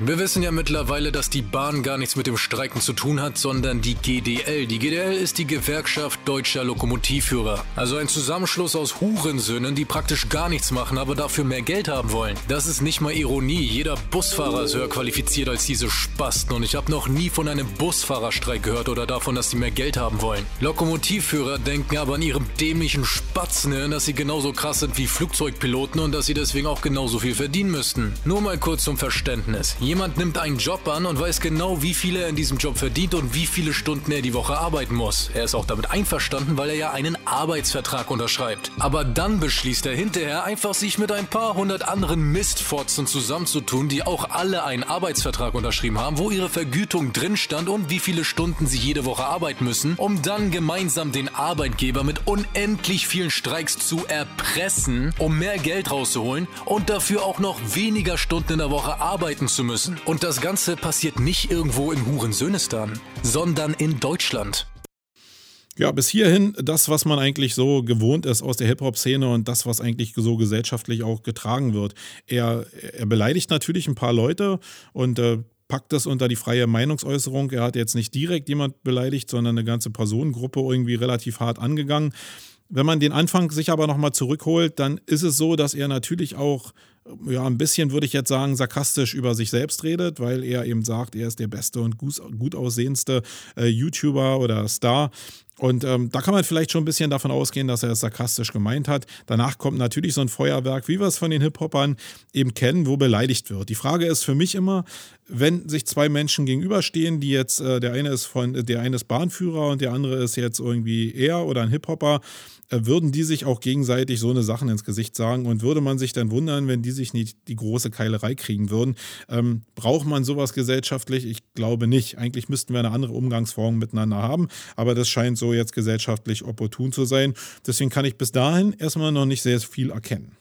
Wir wissen ja mittlerweile, dass die Bahn gar nichts mit dem Streiken zu tun hat, sondern die GDL. Die GDL ist die Gewerkschaft deutscher Lokomotivführer. Also ein Zusammenschluss aus Hurensöhnen, die praktisch gar nichts machen, aber dafür mehr Geld haben wollen. Das ist nicht mal Ironie. Jeder Busfahrer ist höher qualifiziert als diese Spasten und ich habe noch nie von einem Busfahrerstreik gehört oder davon, dass sie mehr Geld haben wollen. Lokomotivführer denken aber an ihrem dämlichen Spatzenhirn, dass sie genauso krass sind wie Flugzeugpiloten und dass sie deswegen auch genauso viel verdienen müssten. Nur mal kurz zum Verständnis. Jemand nimmt einen Job an und weiß genau, wie viel er in diesem Job verdient und wie viele Stunden er die Woche arbeiten muss. Er ist auch damit einverstanden, weil er ja einen Arbeitsvertrag unterschreibt. Aber dann beschließt er hinterher einfach, sich mit ein paar hundert anderen Mistfotzen zusammenzutun, die auch alle einen Arbeitsvertrag unterschrieben haben, wo ihre Vergütung drin stand und wie viele Stunden sie jede Woche arbeiten müssen, um dann gemeinsam den Arbeitgeber mit unendlich vielen Streiks zu erpressen, um mehr Geld rauszuholen und dafür auch noch weniger Stunden in der Woche arbeiten zu müssen müssen. Und das Ganze passiert nicht irgendwo in Hurensönistan, sondern in Deutschland. Ja, bis hierhin das, was man eigentlich so gewohnt ist aus der Hip-Hop-Szene und das, was eigentlich so gesellschaftlich auch getragen wird. Er, er beleidigt natürlich ein paar Leute und äh, packt das unter die freie Meinungsäußerung. Er hat jetzt nicht direkt jemand beleidigt, sondern eine ganze Personengruppe irgendwie relativ hart angegangen. Wenn man den Anfang sich aber nochmal zurückholt, dann ist es so, dass er natürlich auch ja, ein bisschen würde ich jetzt sagen, sarkastisch über sich selbst redet, weil er eben sagt, er ist der beste und gut, aussehendste äh, YouTuber oder Star. Und ähm, da kann man vielleicht schon ein bisschen davon ausgehen, dass er es sarkastisch gemeint hat. Danach kommt natürlich so ein Feuerwerk, wie wir es von den Hip-Hopern eben kennen, wo beleidigt wird. Die Frage ist für mich immer, wenn sich zwei Menschen gegenüberstehen, die jetzt, äh, der eine ist von, der eine ist Bahnführer und der andere ist jetzt irgendwie er oder ein Hip-Hopper, äh, würden die sich auch gegenseitig so eine Sachen ins Gesicht sagen und würde man sich dann wundern, wenn die sich nicht die große Keilerei kriegen würden. Ähm, braucht man sowas gesellschaftlich? Ich glaube nicht. Eigentlich müssten wir eine andere Umgangsform miteinander haben, aber das scheint so jetzt gesellschaftlich opportun zu sein. Deswegen kann ich bis dahin erstmal noch nicht sehr viel erkennen.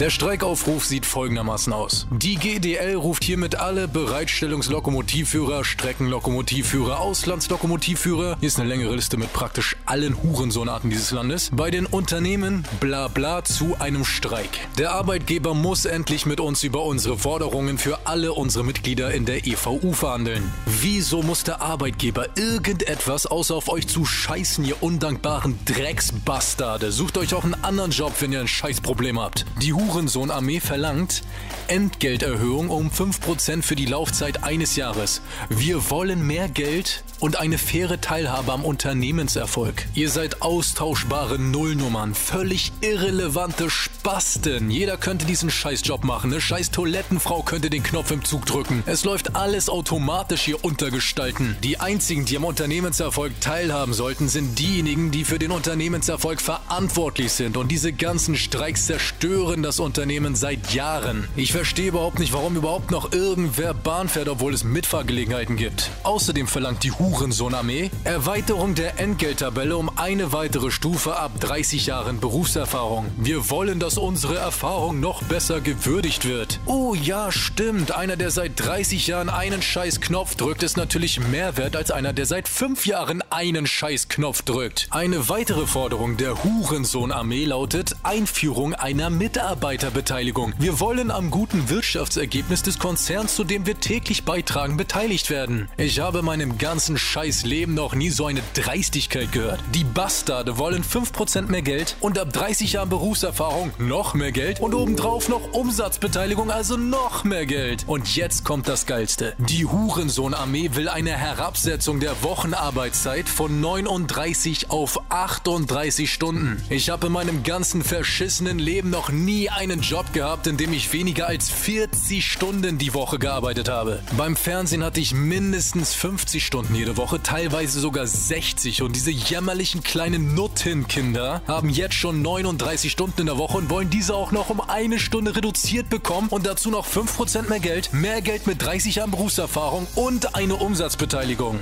Der Streikaufruf sieht folgendermaßen aus. Die GDL ruft hiermit alle Bereitstellungslokomotivführer, Streckenlokomotivführer, Auslandslokomotivführer, hier ist eine längere Liste mit praktisch allen Hurensohnarten dieses Landes, bei den Unternehmen bla bla zu einem Streik. Der Arbeitgeber muss endlich mit uns über unsere Forderungen für alle unsere Mitglieder in der EVU verhandeln. Wieso muss der Arbeitgeber irgendetwas außer auf euch zu scheißen, ihr undankbaren Drecksbastarde? Sucht euch auch einen anderen Job, wenn ihr ein Scheißproblem habt. Die Hurensohn-Armee verlangt Entgelterhöhung um 5% für die Laufzeit eines Jahres. Wir wollen mehr Geld und eine faire Teilhabe am Unternehmenserfolg. Ihr seid austauschbare Nullnummern, völlig irrelevante Spasten. Jeder könnte diesen Scheißjob machen. Eine scheiß Toilettenfrau könnte den Knopf im Zug drücken. Es läuft alles automatisch hier untergestalten. Die einzigen, die am Unternehmenserfolg teilhaben sollten, sind diejenigen, die für den Unternehmenserfolg verantwortlich sind. Und diese ganzen Streiks zerstören das Unternehmen seit Jahren. Ich verstehe überhaupt nicht, warum überhaupt noch irgendwer Bahn fährt, obwohl es Mitfahrgelegenheiten gibt. Außerdem verlangt die Hurensohn-Armee Erweiterung der Entgelttabelle um eine weitere Stufe ab 30 Jahren Berufserfahrung. Wir wollen, dass unsere Erfahrung noch besser gewürdigt wird. Oh ja, stimmt. Einer, der seit 30 Jahren einen scheiß Knopf drückt, ist natürlich mehr wert als einer, der seit 5 Jahren einen scheiß Knopf drückt. Eine weitere Forderung der Hurensohn-Armee lautet Einführung einer Mitarbeiterbeteiligung. Wir wollen am guten Wirtschaftsergebnis des Konzerns, zu dem wir täglich beitragen, beteiligt werden. Ich habe in meinem ganzen Scheißleben noch nie so eine Dreistigkeit gehört. Die Bastarde wollen 5% mehr Geld und ab 30 Jahren Berufserfahrung noch mehr Geld und obendrauf noch Umsatzbeteiligung, also noch mehr Geld. Und jetzt kommt das Geilste. Die Hurensohn-Armee will eine Herabsetzung der Wochenarbeitszeit von 39 auf 38 Stunden. Ich habe in meinem ganzen verschissenen Leben noch nie nie einen Job gehabt, in dem ich weniger als 40 Stunden die Woche gearbeitet habe. Beim Fernsehen hatte ich mindestens 50 Stunden jede Woche, teilweise sogar 60. Und diese jämmerlichen kleinen Nuttenkinder haben jetzt schon 39 Stunden in der Woche und wollen diese auch noch um eine Stunde reduziert bekommen und dazu noch 5% mehr Geld, mehr Geld mit 30 Jahren Berufserfahrung und eine Umsatzbeteiligung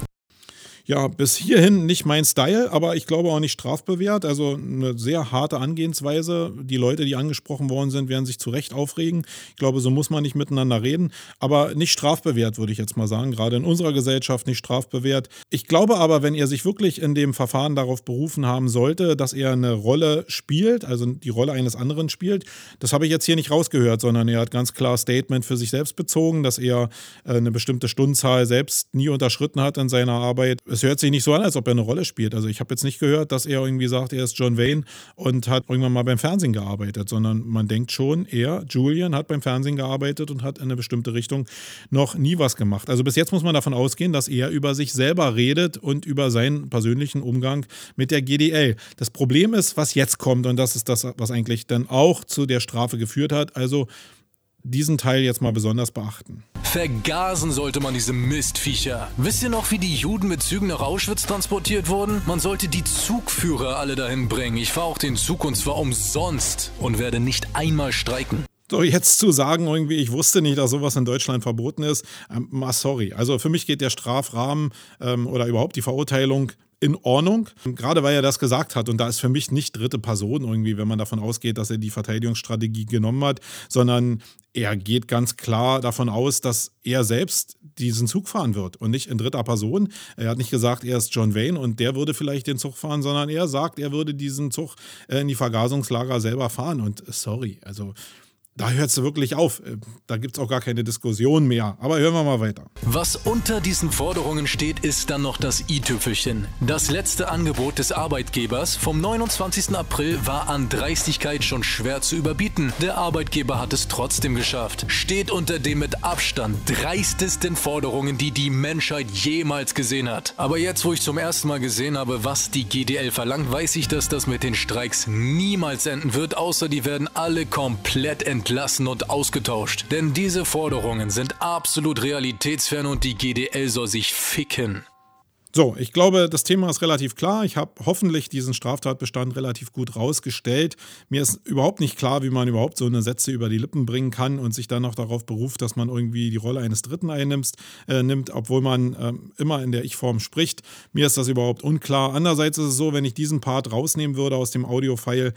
ja, bis hierhin nicht mein Style, aber ich glaube auch nicht strafbewehrt. Also eine sehr harte Angehensweise. Die Leute, die angesprochen worden sind, werden sich zu Recht aufregen. Ich glaube, so muss man nicht miteinander reden. Aber nicht strafbewehrt, würde ich jetzt mal sagen. Gerade in unserer Gesellschaft nicht strafbewehrt. Ich glaube aber, wenn er sich wirklich in dem Verfahren darauf berufen haben sollte, dass er eine Rolle spielt, also die Rolle eines anderen spielt, das habe ich jetzt hier nicht rausgehört, sondern er hat ganz klar Statement für sich selbst bezogen, dass er äh, eine bestimmte Stundenzahl selbst nie unterschritten hat in seiner Arbeit. Es hört sich nicht so an, als ob er eine Rolle spielt. Also ich habe jetzt nicht gehört, dass er irgendwie sagt, er ist John Wayne und hat irgendwann mal beim Fernsehen gearbeitet, sondern man denkt schon, er, Julian, hat beim Fernsehen gearbeitet und hat in eine bestimmte Richtung noch nie was gemacht. Also bis jetzt muss man davon ausgehen, dass er über sich selber redet und über seinen persönlichen Umgang mit der GDL. Das Problem ist, was jetzt kommt und das ist das, was eigentlich dann auch zu der Strafe geführt hat. Also diesen Teil jetzt mal besonders beachten. Vergasen sollte man diese Mistviecher. Wisst ihr noch, wie die Juden mit Zügen nach Auschwitz transportiert wurden? Man sollte die Zugführer alle dahin bringen. Ich fahre auch den Zug und zwar umsonst und werde nicht einmal streiken. So, jetzt zu sagen, irgendwie, ich wusste nicht, dass sowas in Deutschland verboten ist, ähm, sorry. Also für mich geht der Strafrahmen ähm, oder überhaupt die Verurteilung in Ordnung. Gerade weil er das gesagt hat. Und da ist für mich nicht dritte Person irgendwie, wenn man davon ausgeht, dass er die Verteidigungsstrategie genommen hat, sondern er geht ganz klar davon aus, dass er selbst diesen Zug fahren wird und nicht in dritter Person. Er hat nicht gesagt, er ist John Wayne und der würde vielleicht den Zug fahren, sondern er sagt, er würde diesen Zug äh, in die Vergasungslager selber fahren. Und sorry, also da hört es wirklich auf. Äh, da gibt es auch gar keine Diskussion mehr. Aber hören wir mal weiter. Was unter diesen Forderungen steht, ist dann noch das i-Tüpfelchen. Das letzte Angebot des Arbeitgebers vom 29. April war an Dreistigkeit schon schwer zu überbieten. Der Arbeitgeber hat es trotzdem geschafft. Steht unter den mit Abstand dreistesten Forderungen, die die Menschheit jemals gesehen hat. Aber jetzt, wo ich zum ersten Mal gesehen habe, was die GDL verlangt, weiß ich, dass das mit den Streiks niemals enden wird, außer die werden alle komplett entlassen entlassen und ausgetauscht. Denn diese Forderungen sind absolut realitätsfern und die GDL soll sich ficken. So, ich glaube, das Thema ist relativ klar. Ich habe hoffentlich diesen Straftatbestand relativ gut rausgestellt. Mir ist überhaupt nicht klar, wie man überhaupt so eine Sätze über die Lippen bringen kann und sich dann noch darauf beruft, dass man irgendwie die Rolle eines Dritten einnimmt, äh, nimmt, obwohl man äh, immer in der Ich-Form spricht. Mir ist das überhaupt unklar. Andererseits ist es so, wenn ich diesen Part rausnehmen würde aus dem Audio-File,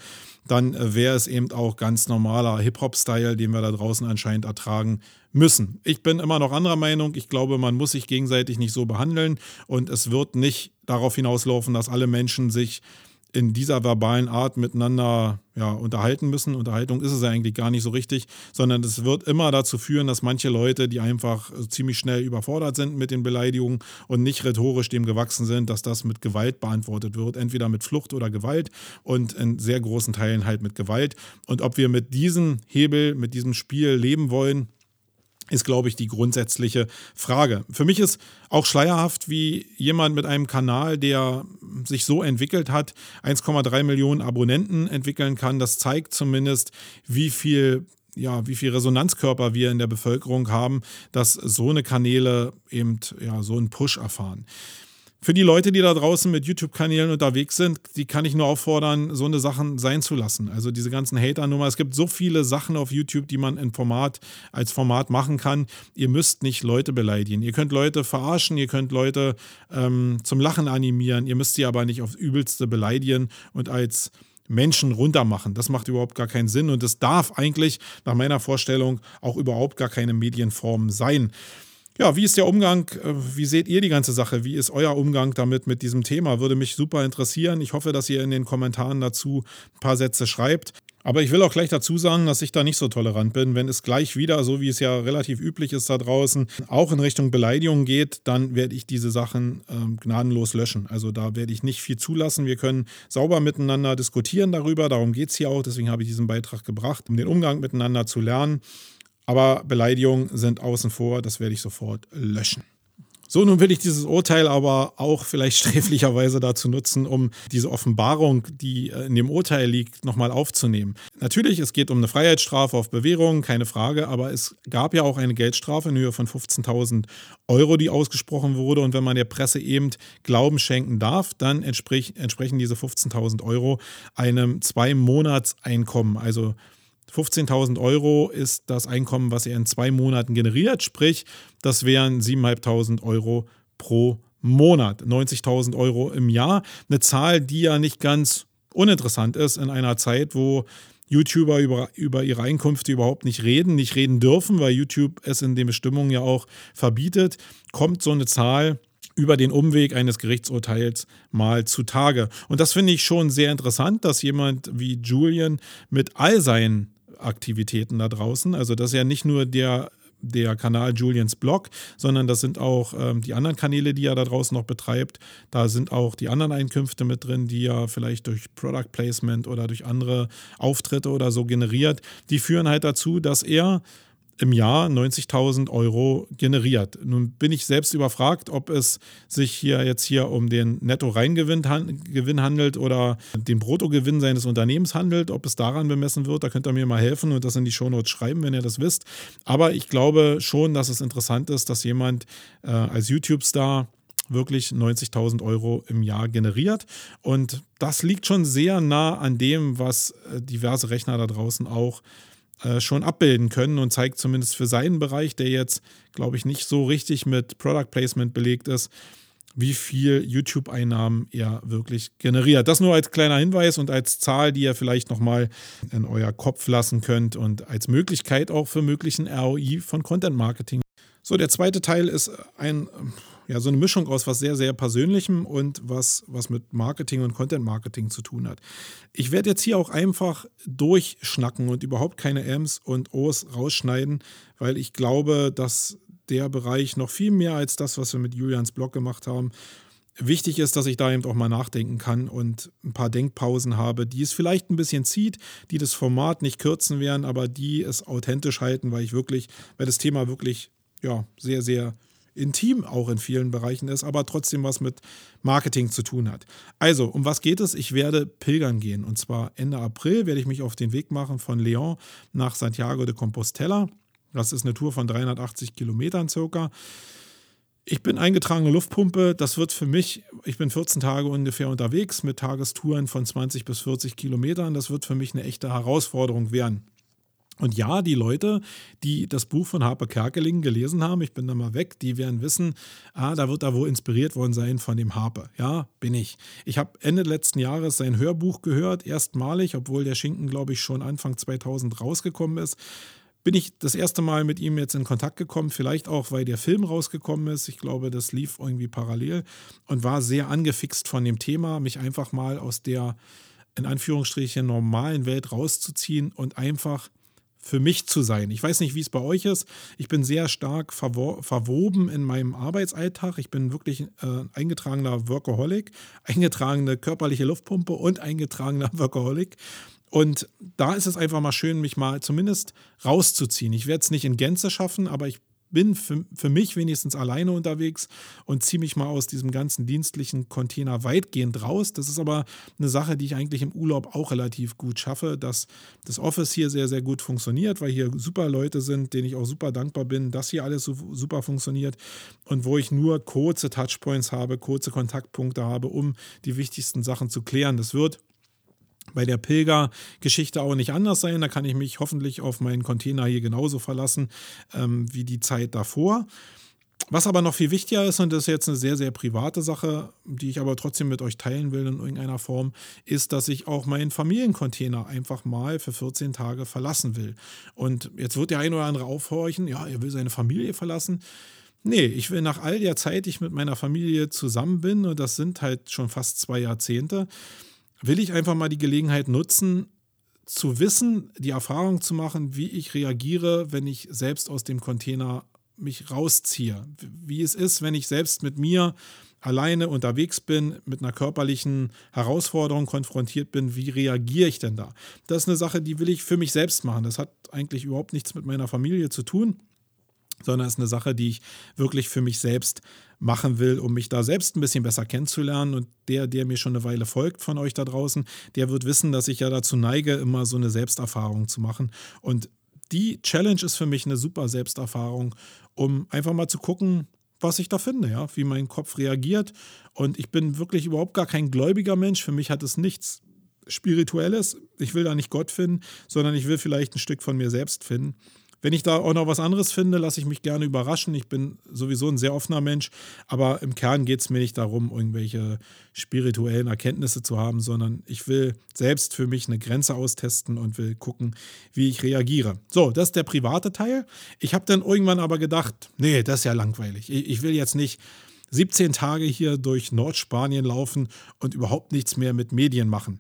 dann äh, wäre es eben auch ganz normaler Hip-Hop-Style, den wir da draußen anscheinend ertragen müssen. Ich bin immer noch anderer Meinung. Ich glaube, man muss sich gegenseitig nicht so behandeln und es wird nicht darauf hinauslaufen, dass alle Menschen sich in dieser verbalen Art miteinander ja, unterhalten müssen. Unterhaltung ist es ja eigentlich gar nicht so richtig, sondern es wird immer dazu führen, dass manche Leute, die einfach ziemlich schnell überfordert sind mit den Beleidigungen und nicht rhetorisch dem gewachsen sind, dass das mit Gewalt beantwortet wird, entweder mit Flucht oder Gewalt und in sehr großen Teilen halt mit Gewalt. Und ob wir mit diesem Hebel, mit diesem Spiel leben wollen, ist, glaube ich, die grundsätzliche Frage. Für mich ist auch schleierhaft, wie jemand mit einem Kanal, der sich so entwickelt hat, 1,3 Millionen Abonnenten entwickeln kann. Das zeigt zumindest, wie viel ja, wie viel Resonanzkörper wir in der Bevölkerung haben, dass so eine Kanäle eben ja, so einen Push erfahren für die Leute, die da draußen mit YouTube-Kanälen unterwegs sind, die kann ich nur auffordern, so eine Sachen sein zu lassen. Also diese ganzen Hater-Nummer. Es gibt so viele Sachen auf YouTube, die man in Format, als Format machen kann. Ihr müsst nicht Leute beleidigen. Ihr könnt Leute verarschen, ihr könnt Leute ähm, zum Lachen animieren. Ihr müsst sie aber nicht aufs Übelste beleidigen und als Menschen runtermachen. Das macht überhaupt gar keinen Sinn und es darf eigentlich nach meiner Vorstellung auch überhaupt gar keine Medienform sein. Ja, wie ist der Umgang? Äh, wie seht ihr die ganze Sache? Wie ist euer Umgang damit mit diesem Thema? Würde mich super interessieren. Ich hoffe, dass ihr in den Kommentaren dazu ein paar Sätze schreibt. Aber ich will auch gleich dazu sagen, dass ich da nicht so tolerant bin. Wenn es gleich wieder, so wie es ja relativ üblich ist da draußen, auch in Richtung Beleidigung geht, dann werde ich diese Sachen äh, gnadenlos löschen. Also da werde ich nicht viel zulassen. Wir können sauber miteinander diskutieren darüber. Darum geht es hier auch. Deswegen habe ich diesen Beitrag gebracht, um den Umgang miteinander zu lernen. Aber Beleidigungen sind außen vor, das werde ich sofort löschen. So, nun will ich dieses Urteil aber auch vielleicht *laughs* sträflicherweise dazu nutzen, um diese Offenbarung, die äh, in dem Urteil liegt, nochmal aufzunehmen. Natürlich, es geht um eine Freiheitsstrafe auf Bewährung, keine Frage, aber es gab ja auch eine Geldstrafe in Höhe von 15.000 Euro, die ausgesprochen wurde. Und wenn man der Presse eben Glauben schenken darf, dann entsprechen diese 15.000 Euro einem Zwei-Monats-Einkommen. Also 15.000 Euro ist das Einkommen, was er in zwei Monaten generiert, sprich, das wären 7.500 Euro pro Monat, 90.000 Euro im Jahr. Eine Zahl, die ja nicht ganz uninteressant ist in einer Zeit, wo YouTuber über, über ihre Einkünfte überhaupt nicht reden, nicht reden dürfen, weil YouTube es in den Bestimmungen ja auch verbietet, kommt so eine Zahl über den Umweg eines Gerichtsurteils mal zutage. Und das finde ich schon sehr interessant, dass jemand wie Julian mit all seinen Aktivitäten da draußen. Also das ist ja nicht nur der der Kanal Julians Blog, sondern das sind auch ähm, die anderen Kanäle, die er da draußen noch betreibt. Da sind auch die anderen Einkünfte mit drin, die er vielleicht durch Product Placement oder durch andere Auftritte oder so generiert. Die führen halt dazu, dass er im Jahr 90.000 Euro generiert. Nun bin ich selbst überfragt, ob es sich hier jetzt hier um den Netto-Reingewinn handelt oder den Bruttogewinn seines Unternehmens handelt, ob es daran bemessen wird. Da könnt ihr mir mal helfen und das in die Shownotes schreiben, wenn ihr das wisst. Aber ich glaube schon, dass es interessant ist, dass jemand äh, als YouTube-Star wirklich 90.000 Euro im Jahr generiert. Und das liegt schon sehr nah an dem, was äh, diverse Rechner da draußen auch äh, schon abbilden können und zeigt zumindest für seinen Bereich, der jetzt, glaube ich, nicht so richtig mit Product Placement belegt ist, wie viel YouTube-Einnahmen er wirklich generiert. Das nur als kleiner Hinweis und als Zahl, die ihr vielleicht nochmal in euer Kopf lassen könnt und als Möglichkeit auch für möglichen ROI von Content Marketing. So, der zweite Teil ist ein ja, so eine Mischung aus was sehr, sehr Persönlichem und was, was mit Marketing und Content Marketing zu tun hat. Ich werde jetzt hier auch einfach durchschnacken und überhaupt keine Ms und Os rausschneiden, weil ich glaube, dass der Bereich noch viel mehr als das, was wir mit Julians Blog gemacht haben, wichtig ist, dass ich da eben auch mal nachdenken kann und ein paar Denkpausen habe, die es vielleicht ein bisschen zieht, die das Format nicht kürzen werden, aber die es authentisch halten, weil ich wirklich, weil das Thema wirklich ja, sehr, sehr intim auch in vielen Bereichen ist, aber trotzdem was mit Marketing zu tun hat. Also, um was geht es? Ich werde pilgern gehen. Und zwar Ende April werde ich mich auf den Weg machen von León nach Santiago de Compostela. Das ist eine Tour von 380 Kilometern circa. Ich bin eingetragene Luftpumpe. Das wird für mich, ich bin 14 Tage ungefähr unterwegs mit Tagestouren von 20 bis 40 Kilometern. Das wird für mich eine echte Herausforderung werden. Und ja, die Leute, die das Buch von Harper Kerkeling gelesen haben, ich bin da mal weg, die werden wissen, ah, da wird er wohl inspiriert worden sein von dem Harper. Ja, bin ich. Ich habe Ende letzten Jahres sein Hörbuch gehört, erstmalig, obwohl der Schinken, glaube ich, schon Anfang 2000 rausgekommen ist. Bin ich das erste Mal mit ihm jetzt in Kontakt gekommen, vielleicht auch, weil der Film rausgekommen ist. Ich glaube, das lief irgendwie parallel und war sehr angefixt von dem Thema, mich einfach mal aus der in Anführungsstrichen normalen Welt rauszuziehen und einfach für mich zu sein. Ich weiß nicht, wie es bei euch ist. Ich bin sehr stark verwo verwoben in meinem Arbeitsalltag. Ich bin wirklich äh, eingetragener Workaholic, *laughs* eingetragene körperliche Luftpumpe und eingetragener *laughs* Workaholic. Und da ist es einfach mal schön, mich mal zumindest rauszuziehen. Ich werde es nicht in Gänze schaffen, aber ich bin für, für mich wenigstens alleine unterwegs und ziehe mich mal aus diesem ganzen dienstlichen Container weitgehend raus. Das ist aber eine Sache, die ich eigentlich im Urlaub auch relativ gut schaffe, dass das Office hier sehr, sehr gut funktioniert, weil hier super Leute sind, denen ich auch super dankbar bin, dass hier alles so super funktioniert und wo ich nur kurze Touchpoints habe, kurze Kontaktpunkte habe, um die wichtigsten Sachen zu klären. Das wird bei der Pilgergeschichte auch nicht anders sein. Da kann ich mich hoffentlich auf meinen Container hier genauso verlassen ähm, wie die Zeit davor. Was aber noch viel wichtiger ist, und das ist jetzt eine sehr, sehr private Sache, die ich aber trotzdem mit euch teilen will in irgendeiner Form, ist, dass ich auch meinen Familiencontainer einfach mal für 14 Tage verlassen will. Und jetzt wird der ein oder andere aufhorchen, ja, er will seine Familie verlassen. Nee, ich will nach all der Zeit, die ich mit meiner Familie zusammen bin, und das sind halt schon fast zwei Jahrzehnte, will ich einfach mal die Gelegenheit nutzen, zu wissen, die Erfahrung zu machen, wie ich reagiere, wenn ich selbst aus dem Container mich rausziehe. Wie es ist, wenn ich selbst mit mir alleine unterwegs bin, mit einer körperlichen Herausforderung konfrontiert bin, wie reagiere ich denn da? Das ist eine Sache, die will ich für mich selbst machen. Das hat eigentlich überhaupt nichts mit meiner Familie zu tun sondern es ist eine Sache, die ich wirklich für mich selbst machen will, um mich da selbst ein bisschen besser kennenzulernen. Und der, der mir schon eine Weile folgt von euch da draußen, der wird wissen, dass ich ja dazu neige, immer so eine Selbsterfahrung zu machen. Und die Challenge ist für mich eine super Selbsterfahrung, um einfach mal zu gucken, was ich da finde, ja, wie mein Kopf reagiert. Und ich bin wirklich überhaupt gar kein gläubiger Mensch. Für mich hat es nichts Spirituelles. Ich will da nicht Gott finden, sondern ich will vielleicht ein Stück von mir selbst finden. Wenn ich da auch noch was anderes finde, lasse ich mich gerne überraschen. Ich bin sowieso ein sehr offener Mensch, aber im Kern geht es mir nicht darum, irgendwelche spirituellen Erkenntnisse zu haben, sondern ich will selbst für mich eine Grenze austesten und will gucken, wie ich reagiere. So, das ist der private Teil. Ich habe dann irgendwann aber gedacht, nee, das ist ja langweilig. Ich will jetzt nicht 17 Tage hier durch Nordspanien laufen und überhaupt nichts mehr mit Medien machen.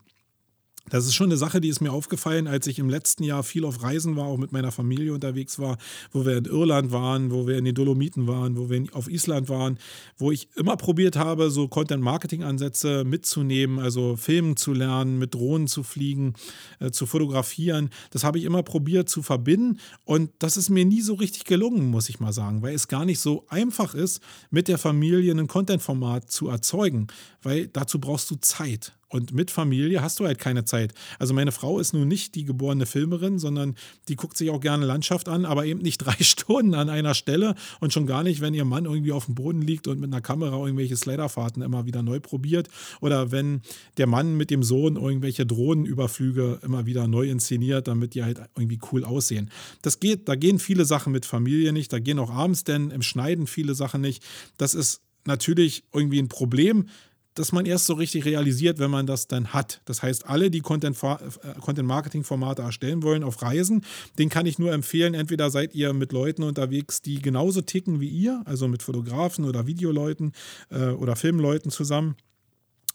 Das ist schon eine Sache, die ist mir aufgefallen, als ich im letzten Jahr viel auf Reisen war, auch mit meiner Familie unterwegs war, wo wir in Irland waren, wo wir in den Dolomiten waren, wo wir auf Island waren, wo ich immer probiert habe, so Content-Marketing-Ansätze mitzunehmen, also Filmen zu lernen, mit Drohnen zu fliegen, äh, zu fotografieren. Das habe ich immer probiert zu verbinden und das ist mir nie so richtig gelungen, muss ich mal sagen, weil es gar nicht so einfach ist, mit der Familie ein Content-Format zu erzeugen, weil dazu brauchst du Zeit. Und mit Familie hast du halt keine Zeit. Also meine Frau ist nun nicht die geborene Filmerin, sondern die guckt sich auch gerne Landschaft an, aber eben nicht *laughs* drei Stunden an einer Stelle und schon gar nicht, wenn ihr Mann irgendwie auf dem Boden liegt und mit einer Kamera irgendwelche Sliderfahrten immer wieder neu probiert oder wenn der Mann mit dem Sohn irgendwelche Drohnenüberflüge immer wieder neu inszeniert, damit die halt irgendwie cool aussehen. Das geht, da gehen viele Sachen mit Familie nicht, da gehen auch abends denn im Schneiden viele Sachen nicht. Das ist natürlich irgendwie ein Problem dass man erst so richtig realisiert, wenn man das dann hat. Das heißt, alle, die Content-Marketing-Formate äh, erstellen wollen auf Reisen, den kann ich nur empfehlen. Entweder seid ihr mit Leuten unterwegs, die genauso ticken wie ihr, also mit Fotografen oder Videoleuten äh, oder Filmleuten zusammen,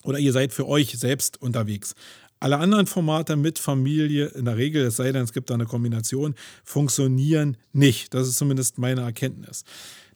oder ihr seid für euch selbst unterwegs. Alle anderen Formate mit Familie, in der Regel, es sei denn, es gibt da eine Kombination, funktionieren nicht. Das ist zumindest meine Erkenntnis.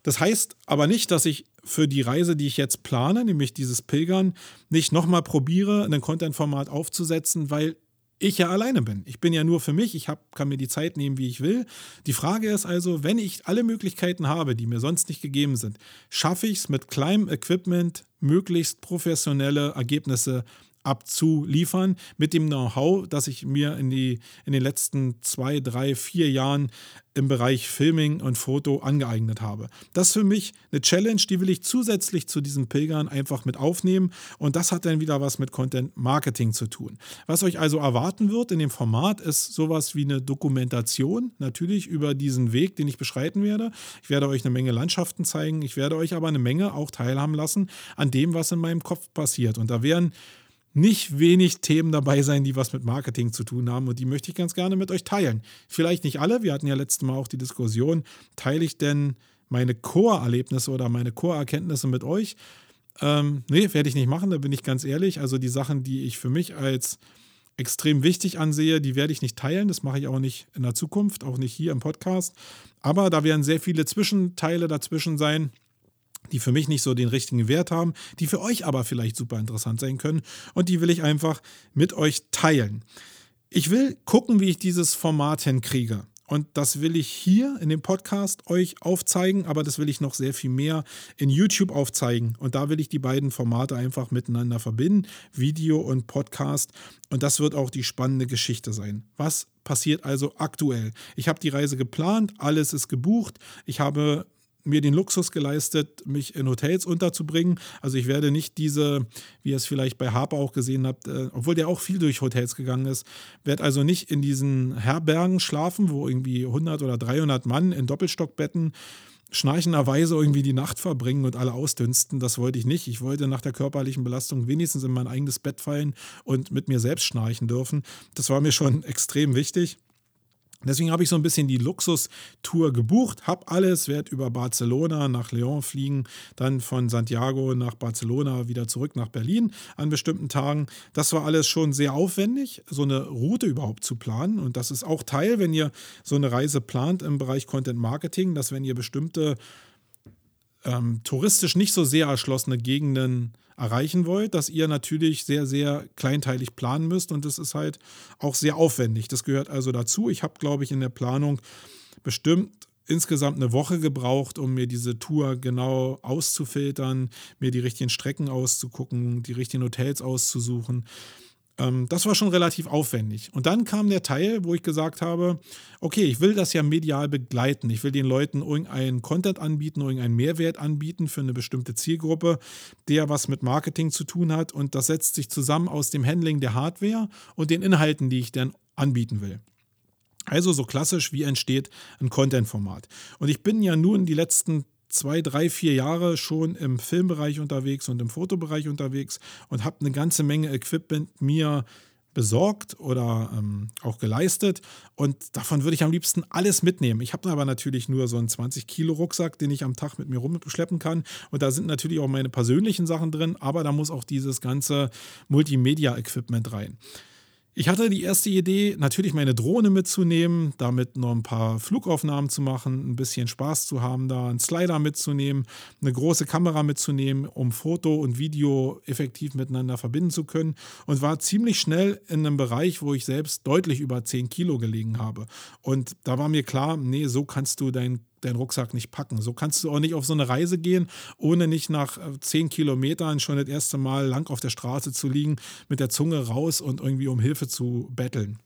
Das heißt aber nicht, dass ich für die Reise, die ich jetzt plane, nämlich dieses Pilgern, nicht nochmal probiere, ein Content-Format aufzusetzen, weil ich ja alleine bin. Ich bin ja nur für mich, ich hab, kann mir die Zeit nehmen, wie ich will. Die Frage ist also, wenn ich alle Möglichkeiten habe, die mir sonst nicht gegeben sind, schaffe ich es mit kleinem Equipment, möglichst professionelle Ergebnisse abzuliefern mit dem Know-how, das ich mir in, die, in den letzten zwei, drei, vier Jahren im Bereich Filming und Foto angeeignet habe. Das ist für mich eine Challenge, die will ich zusätzlich zu diesen Pilgern einfach mit aufnehmen und das hat dann wieder was mit Content Marketing zu tun. Was euch also erwarten wird in dem Format ist sowas wie eine Dokumentation, natürlich über diesen Weg, den ich beschreiten werde. Ich werde euch eine Menge Landschaften zeigen, ich werde euch aber eine Menge auch teilhaben lassen an dem, was in meinem Kopf passiert und da werden nicht wenig Themen dabei sein, die was mit Marketing zu tun haben und die möchte ich ganz gerne mit euch teilen. Vielleicht nicht alle, wir hatten ja letztes Mal auch die Diskussion, teile ich denn meine Core-Erlebnisse oder meine Core-Erkenntnisse mit euch? Ähm, nee, werde ich nicht machen, da bin ich ganz ehrlich. Also die Sachen, die ich für mich als extrem wichtig ansehe, die werde ich nicht teilen. Das mache ich auch nicht in der Zukunft, auch nicht hier im Podcast. Aber da werden sehr viele Zwischenteile dazwischen sein die für mich nicht so den richtigen Wert haben, die für euch aber vielleicht super interessant sein können und die will ich einfach mit euch teilen. Ich will gucken, wie ich dieses Format hinkriege. Und das will ich hier in dem Podcast euch aufzeigen, aber das will ich noch sehr viel mehr in YouTube aufzeigen. Und da will ich die beiden Formate einfach miteinander verbinden, Video und Podcast. Und das wird auch die spannende Geschichte sein. Was passiert also aktuell? Ich habe die Reise geplant, alles ist gebucht. Ich habe mir den Luxus geleistet, mich in Hotels unterzubringen. Also ich werde nicht diese, wie ihr es vielleicht bei Harper auch gesehen habt, äh, obwohl der auch viel durch Hotels gegangen ist, werde also nicht in diesen Herbergen schlafen, wo irgendwie 100 oder 300 Mann in Doppelstockbetten schnarchenderweise irgendwie die Nacht verbringen und alle ausdünsten. Das wollte ich nicht. Ich wollte nach der körperlichen Belastung wenigstens in mein eigenes Bett fallen und mit mir selbst schnarchen dürfen. Das war mir schon *laughs* extrem wichtig. Deswegen habe ich so ein bisschen die Luxustour gebucht, habe alles, werde über Barcelona nach Lyon fliegen, dann von Santiago nach Barcelona wieder zurück nach Berlin an bestimmten Tagen. Das war alles schon sehr aufwendig, so eine Route überhaupt zu planen. Und das ist auch Teil, wenn ihr so eine Reise plant im Bereich Content Marketing, dass wenn ihr bestimmte ähm, touristisch nicht so sehr erschlossene Gegenden erreichen wollt, dass ihr natürlich sehr, sehr kleinteilig planen müsst und das ist halt auch sehr aufwendig. Das gehört also dazu. Ich habe, glaube ich, in der Planung bestimmt insgesamt eine Woche gebraucht, um mir diese Tour genau auszufiltern, mir die richtigen Strecken auszugucken, die richtigen Hotels auszusuchen. Ähm, das war schon relativ aufwendig. Und dann kam der Teil, wo ich gesagt habe, okay, ich will das ja medial begleiten. Ich will den Leuten irgendeinen Content anbieten, irgendeinen Mehrwert anbieten für eine bestimmte Zielgruppe, der was mit Marketing zu tun hat. Und das setzt sich zusammen aus dem Handling der Hardware und den Inhalten, die ich dann anbieten will. Also so klassisch, wie entsteht ein Content-Format. Und ich bin ja nun die letzten zwei, drei, vier Jahre schon im Filmbereich unterwegs und im Fotobereich unterwegs und habe eine ganze Menge Equipment mir besorgt oder ähm, auch geleistet. Und davon würde ich am liebsten alles mitnehmen. Ich habe aber natürlich nur so einen 20 Kilo Rucksack, den ich am Tag mit mir rumschleppen kann. Und da sind natürlich auch meine persönlichen Sachen drin, aber da muss auch dieses ganze Multimedia-Equipment rein. Ich hatte die erste Idee, natürlich meine Drohne mitzunehmen, damit noch ein paar Flugaufnahmen zu machen, ein bisschen Spaß zu haben, da einen Slider mitzunehmen, eine große Kamera mitzunehmen, um Foto und Video effektiv miteinander verbinden zu können und war ziemlich schnell in einem Bereich, wo ich selbst deutlich über 10 Kilo gelegen habe. Und da war mir klar, nee, so kannst du dein deinen Rucksack nicht packen. So kannst du auch nicht auf so eine Reise gehen, ohne nicht nach äh, zehn Kilometern schon das erste Mal lang auf der Straße zu liegen, mit der Zunge raus und irgendwie um Hilfe zu betteln.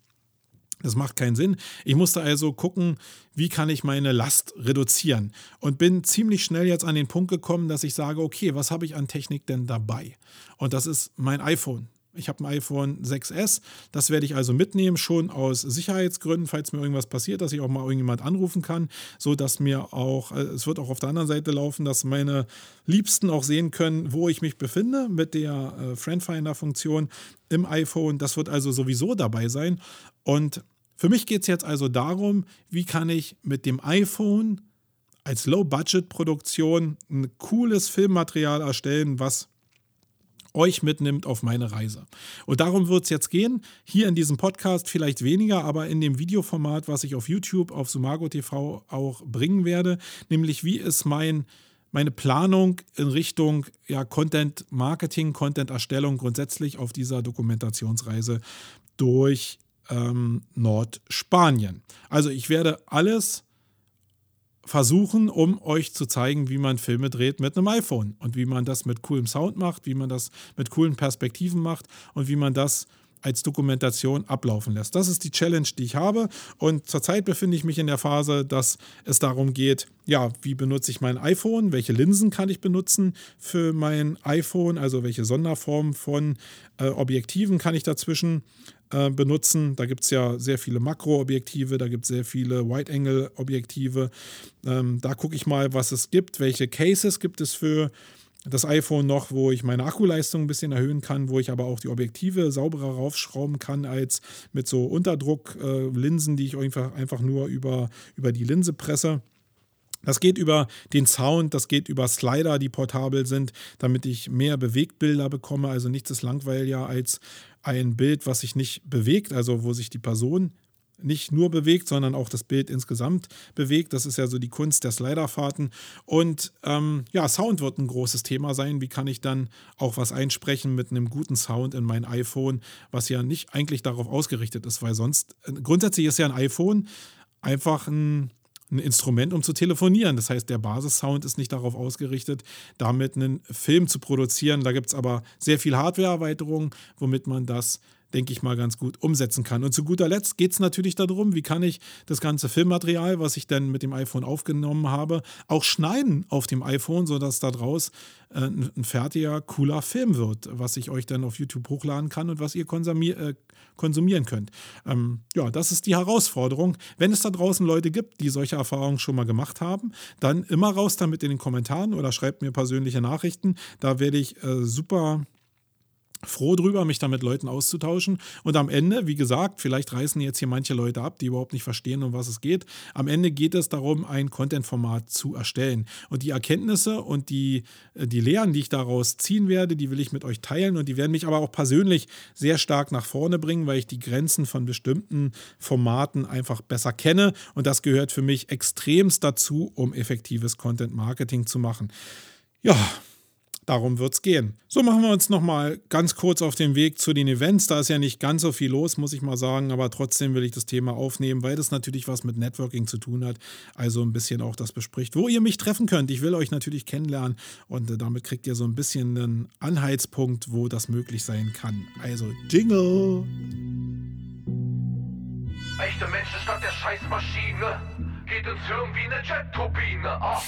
Das macht keinen Sinn. Ich musste also gucken, wie kann ich meine Last reduzieren und bin ziemlich schnell jetzt an den Punkt gekommen, dass ich sage, okay, was habe ich an Technik denn dabei? Und das ist mein iPhone. Ich habe ein iPhone 6S. Das werde ich also mitnehmen, schon aus Sicherheitsgründen, falls mir irgendwas passiert, dass ich auch mal irgendjemand anrufen kann, so dass mir auch, äh, es wird auch auf der anderen Seite laufen, dass meine Liebsten auch sehen können, wo ich mich befinde mit der äh, Friendfinder-Funktion im iPhone. Das wird also sowieso dabei sein. Und für mich geht es jetzt also darum, wie kann ich mit dem iPhone als Low-Budget-Produktion ein cooles Filmmaterial erstellen, was euch mitnimmt auf meine Reise. Und darum wird es jetzt gehen. Hier in diesem Podcast vielleicht weniger, aber in dem Videoformat, was ich auf YouTube, auf Sumago TV auch bringen werde, nämlich wie ist mein meine Planung in Richtung ja, Content Marketing, Content Erstellung grundsätzlich auf dieser Dokumentationsreise durch ähm, Nordspanien. Also ich werde alles versuchen, um euch zu zeigen, wie man Filme dreht mit einem iPhone und wie man das mit coolem Sound macht, wie man das mit coolen Perspektiven macht und wie man das als Dokumentation ablaufen lässt. Das ist die Challenge, die ich habe. Und zurzeit befinde ich mich in der Phase, dass es darum geht, ja, wie benutze ich mein iPhone, welche Linsen kann ich benutzen für mein iPhone, also welche Sonderform von äh, Objektiven kann ich dazwischen äh, benutzen. Da gibt es ja sehr viele Makroobjektive, da gibt es sehr viele Wide-Angle-Objektive. Ähm, da gucke ich mal, was es gibt, welche Cases gibt es für das iPhone noch, wo ich meine Akkuleistung ein bisschen erhöhen kann, wo ich aber auch die Objektive sauberer raufschrauben kann als mit so Unterdrucklinsen, äh, die ich einfach, einfach nur über, über die Linse presse. Das geht über den Sound, das geht über Slider, die portabel sind, damit ich mehr Bewegtbilder bekomme. Also nichts ist langweiliger als ein Bild, was sich nicht bewegt, also wo sich die Person nicht nur bewegt, sondern auch das Bild insgesamt bewegt. Das ist ja so die Kunst der Sliderfahrten. Und ähm, ja, Sound wird ein großes Thema sein. Wie kann ich dann auch was einsprechen mit einem guten Sound in mein iPhone, was ja nicht eigentlich darauf ausgerichtet ist, weil sonst, äh, grundsätzlich ist ja ein iPhone einfach ein ein Instrument, um zu telefonieren. Das heißt, der Basissound ist nicht darauf ausgerichtet, damit einen Film zu produzieren. Da gibt es aber sehr viel Hardware-Erweiterungen, womit man das denke ich mal, ganz gut umsetzen kann. Und zu guter Letzt geht es natürlich darum, wie kann ich das ganze Filmmaterial, was ich dann mit dem iPhone aufgenommen habe, auch schneiden auf dem iPhone, sodass da draus äh, ein fertiger, cooler Film wird, was ich euch dann auf YouTube hochladen kann und was ihr äh, konsumieren könnt. Ähm, ja, das ist die Herausforderung. Wenn es da draußen Leute gibt, die solche Erfahrungen schon mal gemacht haben, dann immer raus damit in den Kommentaren oder schreibt mir persönliche Nachrichten. Da werde ich äh, super froh drüber, mich da mit Leuten auszutauschen. Und am Ende, wie gesagt, vielleicht reißen jetzt hier manche Leute ab, die überhaupt nicht verstehen, um was es geht. Am Ende geht es darum, ein Content-Format zu erstellen. Und die Erkenntnisse und die, äh, die Lehren, die ich daraus ziehen werde, die will ich mit euch teilen. Und die werden mich aber auch persönlich sehr stark nach vorne bringen, weil ich die Grenzen von bestimmten Formaten einfach besser kenne. Und das gehört für mich extremst dazu, um effektives Content-Marketing zu machen. Ja, Darum wird es gehen. So machen wir uns nochmal ganz kurz auf den Weg zu den Events. Da ist ja nicht ganz so viel los, muss ich mal sagen, aber trotzdem will ich das Thema aufnehmen, weil das natürlich was mit Networking zu tun hat. Also ein bisschen auch das bespricht, wo ihr mich treffen könnt. Ich will euch natürlich kennenlernen und äh, damit kriegt ihr so ein bisschen einen Anhaltspunkt, wo das möglich sein kann. Also Jingle! Echte Menschen statt der Scheißmaschine. Geht ins Hirn wie eine Jet-Turbine. Ah.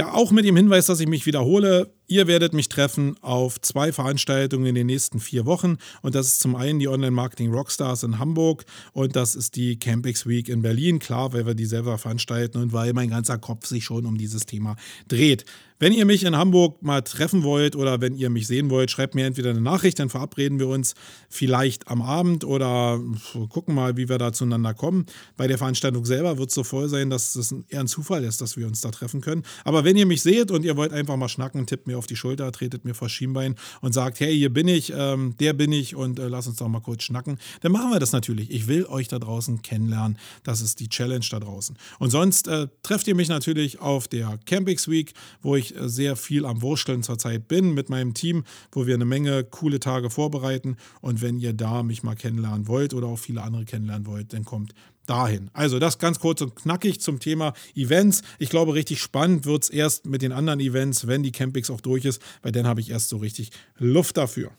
Ja, auch mit dem Hinweis, dass ich mich wiederhole. Ihr werdet mich treffen auf zwei Veranstaltungen in den nächsten vier Wochen. Und das ist zum einen die Online Marketing Rockstars in Hamburg und das ist die Campix Week in Berlin. Klar, weil wir die selber veranstalten und weil mein ganzer Kopf sich schon um dieses Thema dreht. Wenn ihr mich in Hamburg mal treffen wollt oder wenn ihr mich sehen wollt, schreibt mir entweder eine Nachricht, dann verabreden wir uns vielleicht am Abend oder gucken mal, wie wir da zueinander kommen. Bei der Veranstaltung selber wird es so voll sein, dass es eher ein Zufall ist, dass wir uns da treffen können. Aber wenn ihr mich seht und ihr wollt einfach mal schnacken, tippt mir auf die Schulter, tretet mir vor Schienbein und sagt, hey, hier bin ich, ähm, der bin ich und äh, lass uns doch mal kurz schnacken, dann machen wir das natürlich. Ich will euch da draußen kennenlernen. Das ist die Challenge da draußen. Und sonst äh, trefft ihr mich natürlich auf der Campix Week, wo ich äh, sehr viel am Wursteln zurzeit bin mit meinem Team, wo wir eine Menge coole Tage vorbereiten. Und wenn ihr da mich mal kennenlernen wollt oder auch viele andere kennenlernen wollt, dann kommt dahin. Also das ganz kurz und knackig zum Thema Events. Ich glaube, richtig spannend wird es erst mit den anderen Events, wenn die Campix auch durch ist, weil dann habe ich erst so richtig Luft dafür.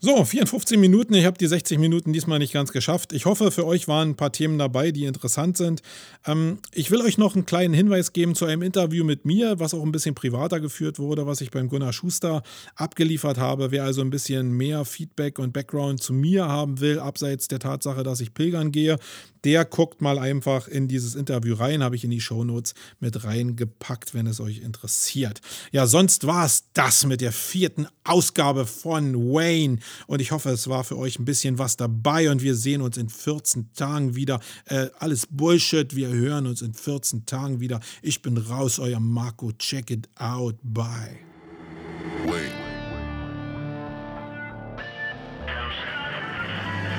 So, 54 Minuten. Ich habe die 60 Minuten diesmal nicht ganz geschafft. Ich hoffe, für euch waren ein paar Themen dabei, die interessant sind. Ähm, ich will euch noch einen kleinen Hinweis geben zu einem Interview mit mir, was auch ein bisschen privater geführt wurde, was ich beim Gunnar Schuster abgeliefert habe. Wer also ein bisschen mehr Feedback und Background zu mir haben will, abseits der Tatsache, dass ich pilgern gehe, der guckt mal einfach in dieses Interview rein. Habe ich in die Shownotes mit reingepackt, wenn es euch interessiert. Ja, sonst war es das mit der vierten Ausgabe von Wayne. Und ich hoffe, es war für euch ein bisschen was dabei. Und wir sehen uns in 14 Tagen wieder. Äh, alles Bullshit. Wir hören uns in 14 Tagen wieder. Ich bin raus, euer Marco. Check it out. Bye. Wait.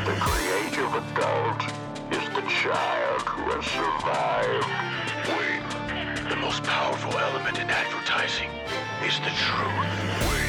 The creative adult is the child who has survived. Wait. The most powerful element in advertising is the truth. Wait.